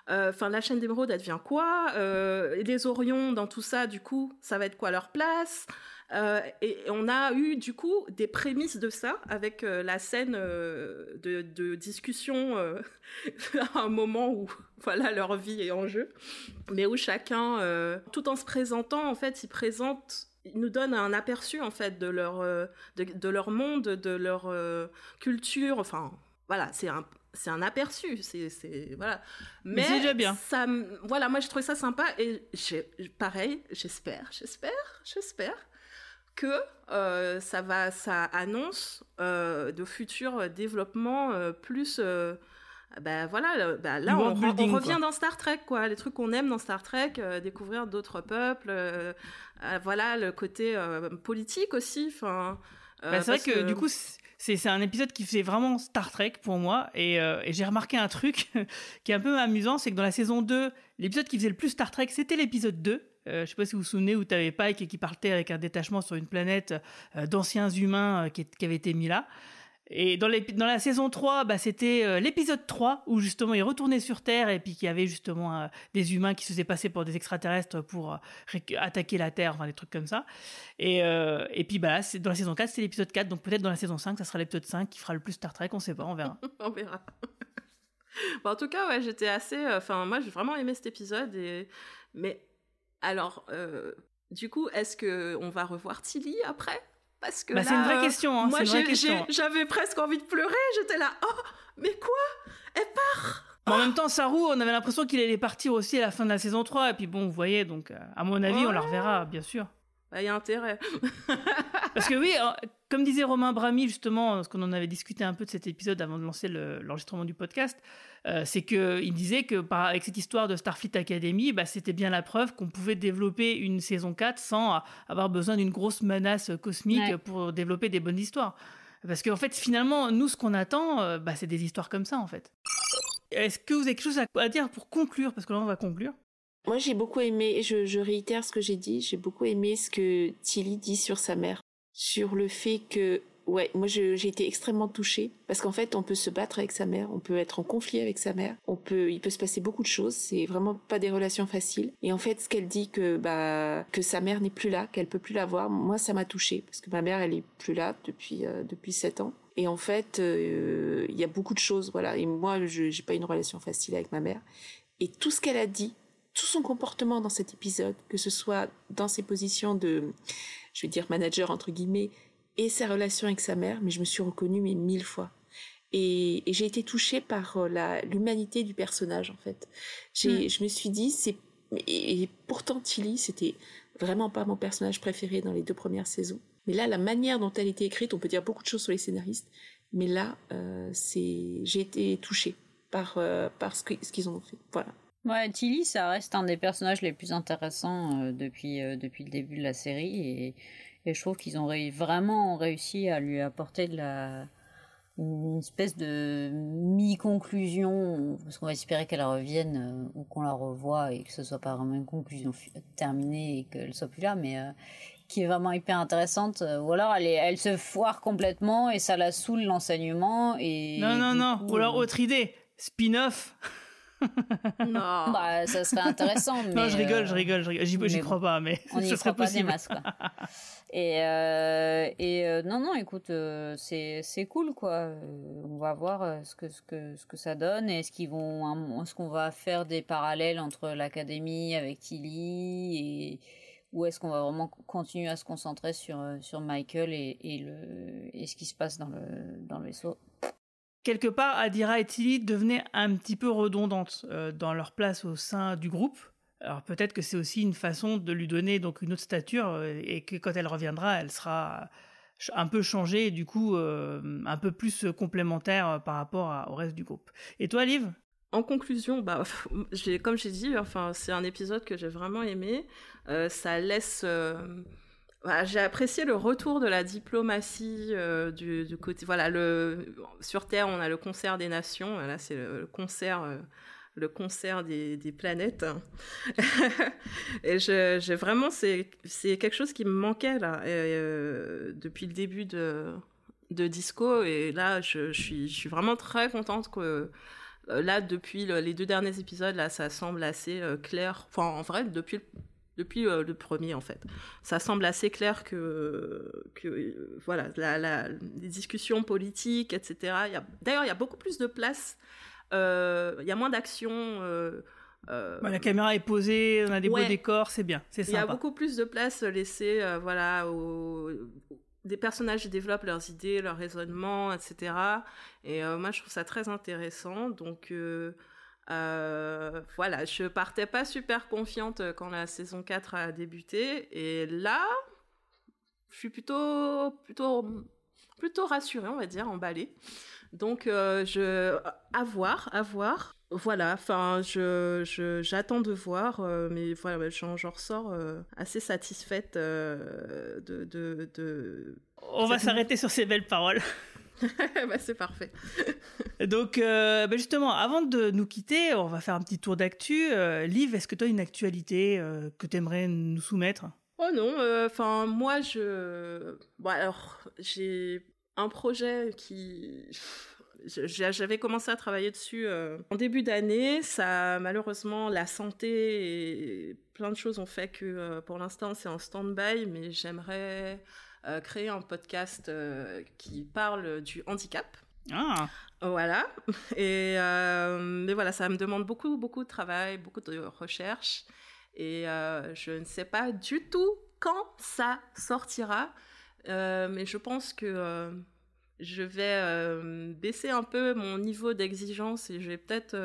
euh, enfin la chaîne d'émeraude elle devient quoi les Orions dans tout ça du coup ça va être quoi leur place et on a eu du coup des prémices de ça avec la scène de, discussion à un moment où voilà leur vie est en jeu mais où chacun tout en se présentant en fait il présente nous donnent un aperçu en fait de leur euh, de, leur monde, de leur euh, culture. Enfin, voilà, c'est un c'est un aperçu, c'est voilà. Mais, déjà bien. Ça, voilà, moi je trouve ça sympa et pareil, j'espère, j'espère, j'espère que euh, ça va, ça annonce de futurs développements plus ben voilà, bah là on, revient dans Star Trek quoi, les trucs qu'on aime dans Star Trek, euh, découvrir d'autres peuples, euh, euh, voilà le côté politique aussi. Enfin, bah, c'est vrai que, du coup c'est un épisode qui fait vraiment Star Trek pour moi et, et j'ai remarqué un truc qui est un peu amusant, c'est que dans la saison 2, l'épisode qui faisait le plus Star Trek, c'était l'épisode 2. Euh, je sais pas si vous vous souvenez où tu avais Pike qui partait avec un détachement sur une planète d'anciens humains qui, qui avaient été mis là. Et dans, la saison 3, bah, c'était euh, l'épisode 3 où justement il retournait sur Terre et puis qu'il y avait justement euh, des humains qui se faisaient passer pour des extraterrestres pour euh, attaquer la Terre, enfin des trucs comme ça. Et, puis bah, dans la saison 4, c'est l'épisode 4, donc peut-être dans la saison 5, ça sera l'épisode 5 qui fera le plus Star Trek, on sait pas, on verra. on verra. en tout cas, j'étais assez. Moi j'ai vraiment aimé cet épisode. Mais alors, du coup, est-ce qu'on va revoir Tilly après? Parce que bah, c'est une vraie question. Hein, moi, j'avais presque envie de pleurer. J'étais là, oh, mais quoi? Elle part en même temps, Saru, on avait l'impression qu'il allait partir aussi à la fin de la saison 3. Et puis bon, vous voyez, donc, euh, à mon avis, on la reverra, bien sûr. Bah, il y a intérêt. Parce que oui, euh, comme disait Romain Brami, justement, parce qu'on en avait discuté un peu de cet épisode avant de lancer l'enregistrement du podcast, euh, c'est qu'il disait que par, avec cette histoire de Starfleet Academy, bah, c'était bien la preuve qu'on pouvait développer une saison 4 sans avoir besoin d'une grosse menace cosmique pour développer des bonnes histoires. Parce qu'en fait, finalement, nous, ce qu'on attend, euh, bah, c'est des histoires comme ça, en fait. Est-ce que vous avez quelque chose à dire pour conclure? Parce que là, on va conclure. Moi, j'ai beaucoup aimé, je, je réitère ce que j'ai dit, j'ai beaucoup aimé ce que Tilly dit sur sa mère, sur le fait que, ouais, moi j'ai été extrêmement touchée, parce qu'en fait, on peut se battre avec sa mère, on peut être en conflit avec sa mère, on peut, il peut se passer beaucoup de choses, c'est vraiment pas des relations faciles. Et en fait, ce qu'elle dit que, bah, que sa mère n'est plus là, qu'elle peut plus la voir, moi ça m'a touchée, parce que ma mère, elle est plus là depuis, euh, depuis 7 ans. Et en fait, euh, il y a beaucoup de choses, voilà. Et moi, je n'ai pas une relation facile avec ma mère. Et tout ce qu'elle a dit, tout son comportement dans cet épisode, que ce soit dans ses positions de, je vais dire manager entre guillemets, et sa relation avec sa mère, mais je me suis reconnue mais mille fois. Et, j'ai été touchée par euh, l'humanité du personnage en fait. Mm. Je me suis dit c'est et, pourtant Tilly c'était vraiment pas mon personnage préféré dans les deux premières saisons. Mais là la manière dont elle était écrite, on peut dire beaucoup de choses sur les scénaristes, mais là euh, c'est j'ai été touchée par euh, par ce qu'ils ont fait. Voilà. Ouais, Tilly, ça reste un des personnages les plus intéressants euh, depuis, euh, depuis le début de la série et, et je trouve qu'ils ont vraiment réussi à lui apporter de la, une espèce de mi-conclusion, parce qu'on va espérer qu'elle revienne ou qu'on la revoie et que ce soit pas vraiment une conclusion terminée et qu'elle soit plus là, mais qui est vraiment hyper intéressante. ou alors elle, elle se foire complètement et ça la saoule l'enseignement. Et non, non, non. ou alors autre idée, spin-off. Non. Bah, ça serait intéressant. Mais non, je rigole, je rigole, je rigole. J'y crois pas, mais on n'y croit pas des masses, quoi. et euh, et euh, non, non, écoute, euh, c'est c'est cool, quoi. on va voir ce que ce que ce que ça donne. Est-ce qu'ils vont, est-ce qu'on va faire des parallèles entre l'académie avec Tilly et ou est-ce qu'on va vraiment continuer à se concentrer sur sur Michael et, et le et ce qui se passe dans le dans le vaisseau quelque part, Adira et Tilly devenaient un petit peu redondantes euh, dans leur place au sein du groupe. Alors peut-être que c'est aussi une façon de lui donner donc une autre stature euh, et que quand elle reviendra, elle sera un peu changée et du coup euh, un peu plus complémentaire par rapport au reste du groupe. Et toi, Liv? En conclusion, bah, comme j'ai dit, enfin, c'est un épisode que j'ai vraiment aimé. ça laisse bah, j'ai apprécié le retour de la diplomatie euh, du, côté. Voilà, le, sur Terre, on a le concert des nations. Là, c'est le, concert, euh, le concert des, planètes. et j'ai vraiment, c'est, quelque chose qui me manquait là euh, depuis le début de, Disco. Et là, je, suis, vraiment très contente que là, depuis les deux derniers épisodes, là, ça semble assez clair. Enfin, en vrai, depuis depuis euh, le premier en fait. Ça semble assez clair que, que euh, voilà, la, les discussions politiques, etc. D'ailleurs, il y a beaucoup plus de place, euh, il y a moins d'action. la caméra est posée, on a des beaux décors, c'est bien, c'est Il y a beaucoup plus de place laissée, voilà, aux, des personnages qui développent leurs idées, leurs raisonnements, etc. Et moi, je trouve ça très intéressant. Donc, euh, voilà, je partais pas super confiante quand la saison 4 a débuté. Et là, je suis plutôt, plutôt, plutôt rassurée, on va dire, emballée. Donc, euh, je, à voir, à voir. Voilà, enfin, je, j'attends de voir, euh, mais voilà, j'en, ressors assez satisfaite de, de, de, On va s'arrêter sur ces belles paroles. bah, c'est parfait. Donc, euh, bah, justement, avant de nous quitter, on va faire un petit tour d'actu. Euh, Liv, est-ce que tu as une actualité euh, que tu aimerais nous soumettre? Oh non, enfin, moi, je. Bon, alors, j'ai un projet qui. J'avais commencé à travailler dessus en début d'année. Ça, malheureusement, la santé et plein de choses ont fait que pour l'instant, c'est en stand-by, mais j'aimerais euh, créer un podcast euh, qui parle du handicap. Ah. Voilà. Et euh, mais voilà, ça me demande beaucoup, beaucoup de travail, beaucoup de recherche. Et je ne sais pas du tout quand ça sortira. mais je pense que je vais baisser un peu mon niveau d'exigence et je vais peut-être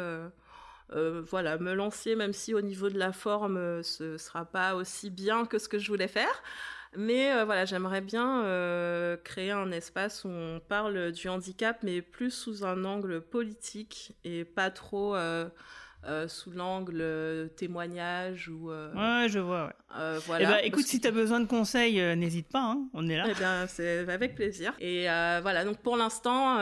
voilà, me lancer, même si au niveau de la forme, ce sera pas aussi bien que ce que je voulais faire. Mais euh, voilà, j'aimerais bien euh, créer un espace où on parle du handicap, mais plus sous un angle politique et pas trop euh, sous l'angle témoignage ou. ouais, je vois. Ouais. voilà. Eh ben, écoute, si tu as besoin de conseils, n'hésite pas, hein, on est là. Eh bien, c'est avec plaisir. Et voilà, donc pour l'instant,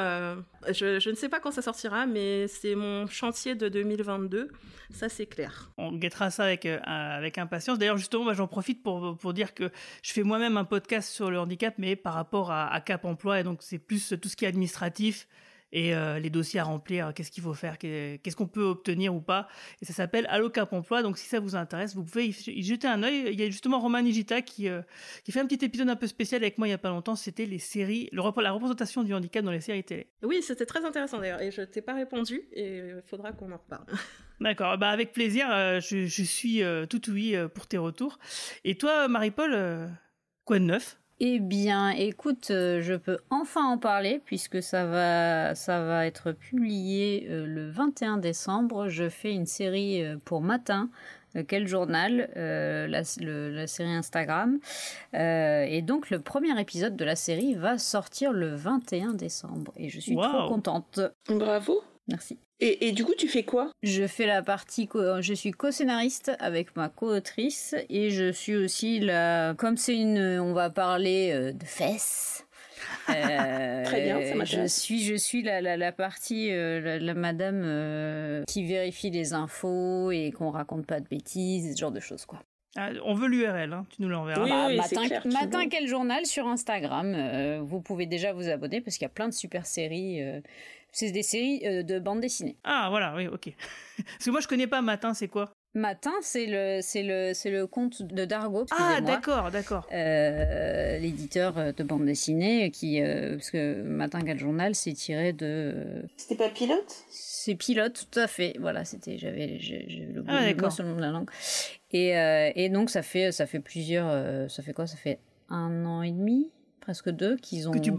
je, je, ne sais pas quand ça sortira, mais c'est mon chantier de 2022. Ça, c'est clair. On guettera ça avec, euh, avec impatience. D'ailleurs, justement, j'en profite pour, pour dire que je fais moi-même un podcast sur le handicap, mais par rapport à, à Cap Emploi, et donc c'est plus tout ce qui est administratif et euh, les dossiers à remplir, qu'est-ce qu'il faut faire, qu'est-ce qu'on peut obtenir ou pas. Et ça s'appelle Allo Cap Emploi. Donc si ça vous intéresse, vous pouvez y jeter un œil. Il y a justement Roman Nigita qui euh, qui fait un petit épisode un peu spécial avec moi il y a pas longtemps. C'était les séries, le, la représentation du handicap dans les séries télé. Oui, c'était très intéressant d'ailleurs. Et je t'ai pas répondu et il faudra qu'on en reparle. D'accord, bah avec plaisir. Euh, je, je, suis tout oui pour tes retours. Et toi, Marie-Paul, quoi de neuf? Eh bien, écoute, euh, je peux enfin en parler puisque ça va, ça va être publié euh, le 21 décembre. Je fais une série euh, pour Matin, quel journal, la, série Instagram. et donc, le premier épisode de la série va sortir le 21 décembre. Et je suis trop contente. Bravo. Merci. Et, du coup, tu fais quoi? Je fais la partie, je suis co-scénariste avec ma co-autrice et je suis aussi la, comme c'est une, on va parler euh, de fesses. Très bien, ça je suis, je suis la, la, la partie, euh, la, la madame euh, qui vérifie les infos et qu'on raconte pas de bêtises, ce genre de choses, quoi. Ah, on veut l'URL, hein, tu nous l'enverras. Oui, Bah, oui, matin, clair, quel journal sur Instagram. euh, vous pouvez déjà vous abonner parce qu'il y a plein de super séries. C'est des séries euh, de bande dessinée. Ah, voilà, oui, ok. Parce que moi, je connais pas Matin, c'est quoi? Matin, c'est le, c'est le, c'est le compte de Dargo. Ah, d'accord, d'accord. Euh, l'éditeur euh, de bande dessinée qui euh, parce que Matin quel journal c'est tiré de C'était pas pilote? C'est pilote tout à fait voilà c'était j'avais j'ai le, Ah, le d'accord. mot sur le nom de la langue et euh, et donc ça fait ça fait plusieurs euh, ça fait quoi? Ça fait un an et demi presque deux qu'ils ont Que tu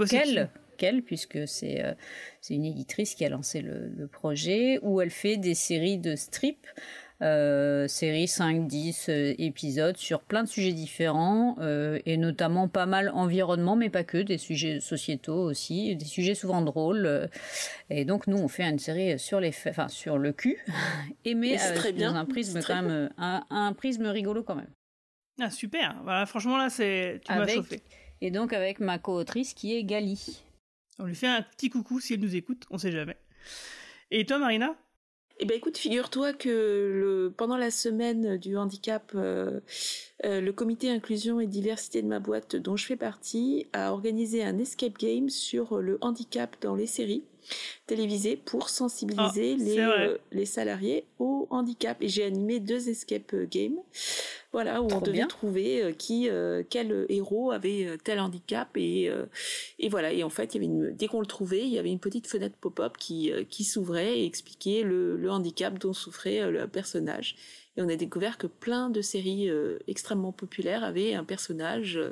qu'elle puisque c'est euh, c'est une éditrice qui a lancé le, le projet où elle fait des séries de strips euh, séries 5, 10 euh, épisodes sur plein de sujets différents euh, et notamment pas mal environnement mais pas que, des sujets sociétaux aussi, des sujets souvent drôles. euh, et donc nous on fait une série sur les enfin sur le cul et mais euh, très bien, dans un prisme quand même euh, un, un prisme rigolo quand même. Ah, super. Voilà, franchement, là, c'est tu m'as Avec- chauffé. Et donc avec ma co-autrice qui est Gali. On lui fait un petit coucou si elle nous écoute, on sait jamais. Et toi, Marina? Eh ben écoute, figure-toi que pendant la semaine du handicap, euh, euh, le comité inclusion et diversité de ma boîte dont je fais partie a organisé un escape game sur le handicap dans les séries télévisées pour sensibiliser Ah, les, euh, les salariés au handicap. Et j'ai animé deux escape games, voilà, où on devait bien. trouver euh, qui, euh, quel héros avait tel handicap et euh, et voilà. Et en fait, il y avait une, dès qu'on le trouvait, il y avait une petite fenêtre pop-up qui, euh, qui s'ouvrait et expliquait le, le handicap dont souffrait euh, le personnage. Et on a découvert que plein de séries euh, extrêmement populaires avaient un personnage euh,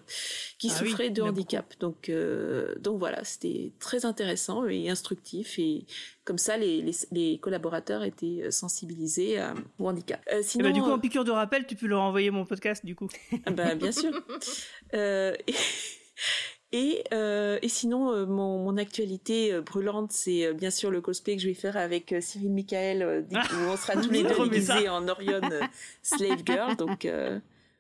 qui Ah souffrait de handicap. Donc, euh, donc voilà, c'était très intéressant et instructif. Et comme ça, les, les, les collaborateurs étaient sensibilisés à- au handicap. Eh sinon, ben, Du coup, en piqûre de rappel, tu peux leur envoyer mon podcast, du coup. ah bah, bien sûr. Et et, euh, et sinon, euh, mon, mon actualité euh, brûlante, c'est bien sûr le cosplay que je vais faire avec Cyril Michael, dès- où on sera tous les deux déguisés en Orion Slave Girl. Donc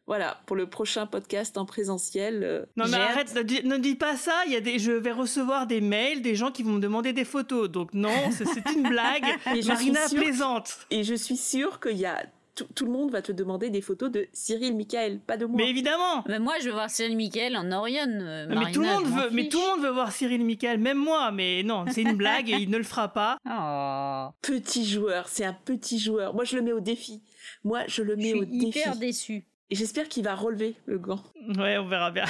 voilà, pour le prochain podcast en présentiel. Non mais arrête, ne dis, ne dis pas ça. Il y a des, je vais recevoir des mails, des gens qui vont me demander des photos. Donc non, c'est une blague. Et Marina plaisante. Et je suis sûre qu'il y a tout, le monde va te demander des photos de Cyril Michael, pas de moi. Mais évidemment. Mais moi je veux voir Cyril Michael en Orion. euh, mais Marina, tout le monde veut, mais tout le monde veut voir Cyril Michael, même moi. Mais non, c'est une blague et il ne le fera pas. Oh, Petit joueur, c'est un petit joueur. Moi, je le mets au défi. Moi, je le je mets au défi. hyper déçue. Et j'espère qu'il va relever le gant. Ouais, on verra bien.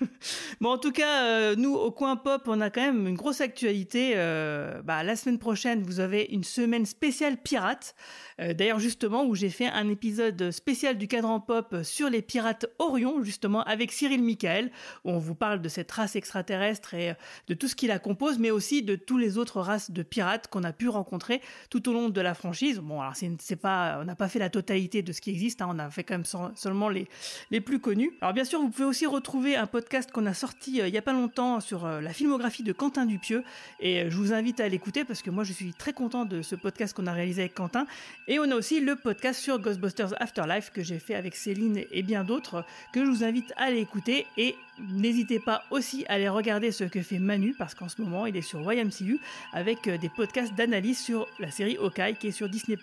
bon, en tout cas, euh, nous, au Coin Pop, on a quand même une grosse actualité. Euh, bah, la semaine prochaine, vous avez une semaine spéciale pirate. Euh, D'ailleurs, justement, où j'ai fait un épisode spécial du cadran pop sur les pirates Orion, justement, avec Cyril Michael, où on vous parle de cette race extraterrestre et euh, de tout ce qui la compose, mais aussi de toutes les autres races de pirates qu'on a pu rencontrer tout au long de la franchise. Bon, alors, c'est pas, on n'a pas fait la totalité de ce qui existe, hein, on a fait quand même seulement les, les plus connus. Alors bien sûr, vous pouvez aussi retrouver un podcast qu'on a sorti euh, il y a pas longtemps sur la filmographie de Quentin Dupieux et je vous invite à l'écouter parce que moi je suis très content de ce podcast qu'on a réalisé avec Quentin et on a aussi le podcast sur Ghostbusters Afterlife que j'ai fait avec Céline et bien d'autres que je vous invite à aller écouter et n'hésitez pas aussi à aller regarder ce que fait Manu parce qu'en ce moment il est sur YMCU avec euh, des podcasts d'analyse sur la série Hawkeye qui est sur Disney+.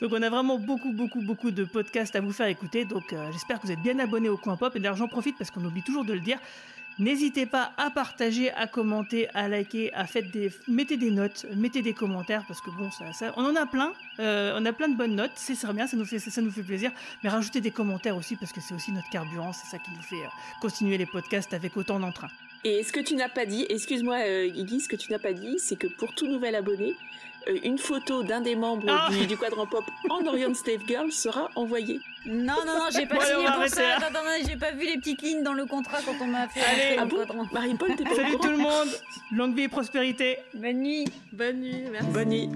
Donc on a vraiment beaucoup, beaucoup, beaucoup de podcasts à vous faire écouter. Donc euh, j'espère que vous êtes bien abonnés au Coin Pop. Et d'ailleurs j'en profite parce qu'on oublie toujours de le dire. N'hésitez pas à partager, à commenter, à liker, à faire des, mettez des notes, mettez des commentaires parce que bon, ça, ça- on en a plein, euh, on a plein de bonnes notes, c'est bien, ça nous fait, ça nous fait plaisir. Mais rajoutez des commentaires aussi parce que c'est aussi notre carburant, c'est ça qui nous fait euh, continuer les podcasts avec autant d'entrain. Et ce que tu n'as pas dit, excuse-moi euh, Guigui, ce que tu n'as pas dit, c'est que pour tout nouvel abonné, une photo d'un des membres Ah du, du quadrant pop en Orion Slave Girl sera envoyée. Non, non, non, j'ai pas signé pour ça. Attends, attends, j'ai pas vu les petites lignes dans le contrat quand on m'a fait Allez. Ah dans bon le quadrant. Marie-Paul, t'es pas au Salut tout le monde, longue vie et prospérité. Bonne nuit. Bonne nuit, merci. Bonne nuit.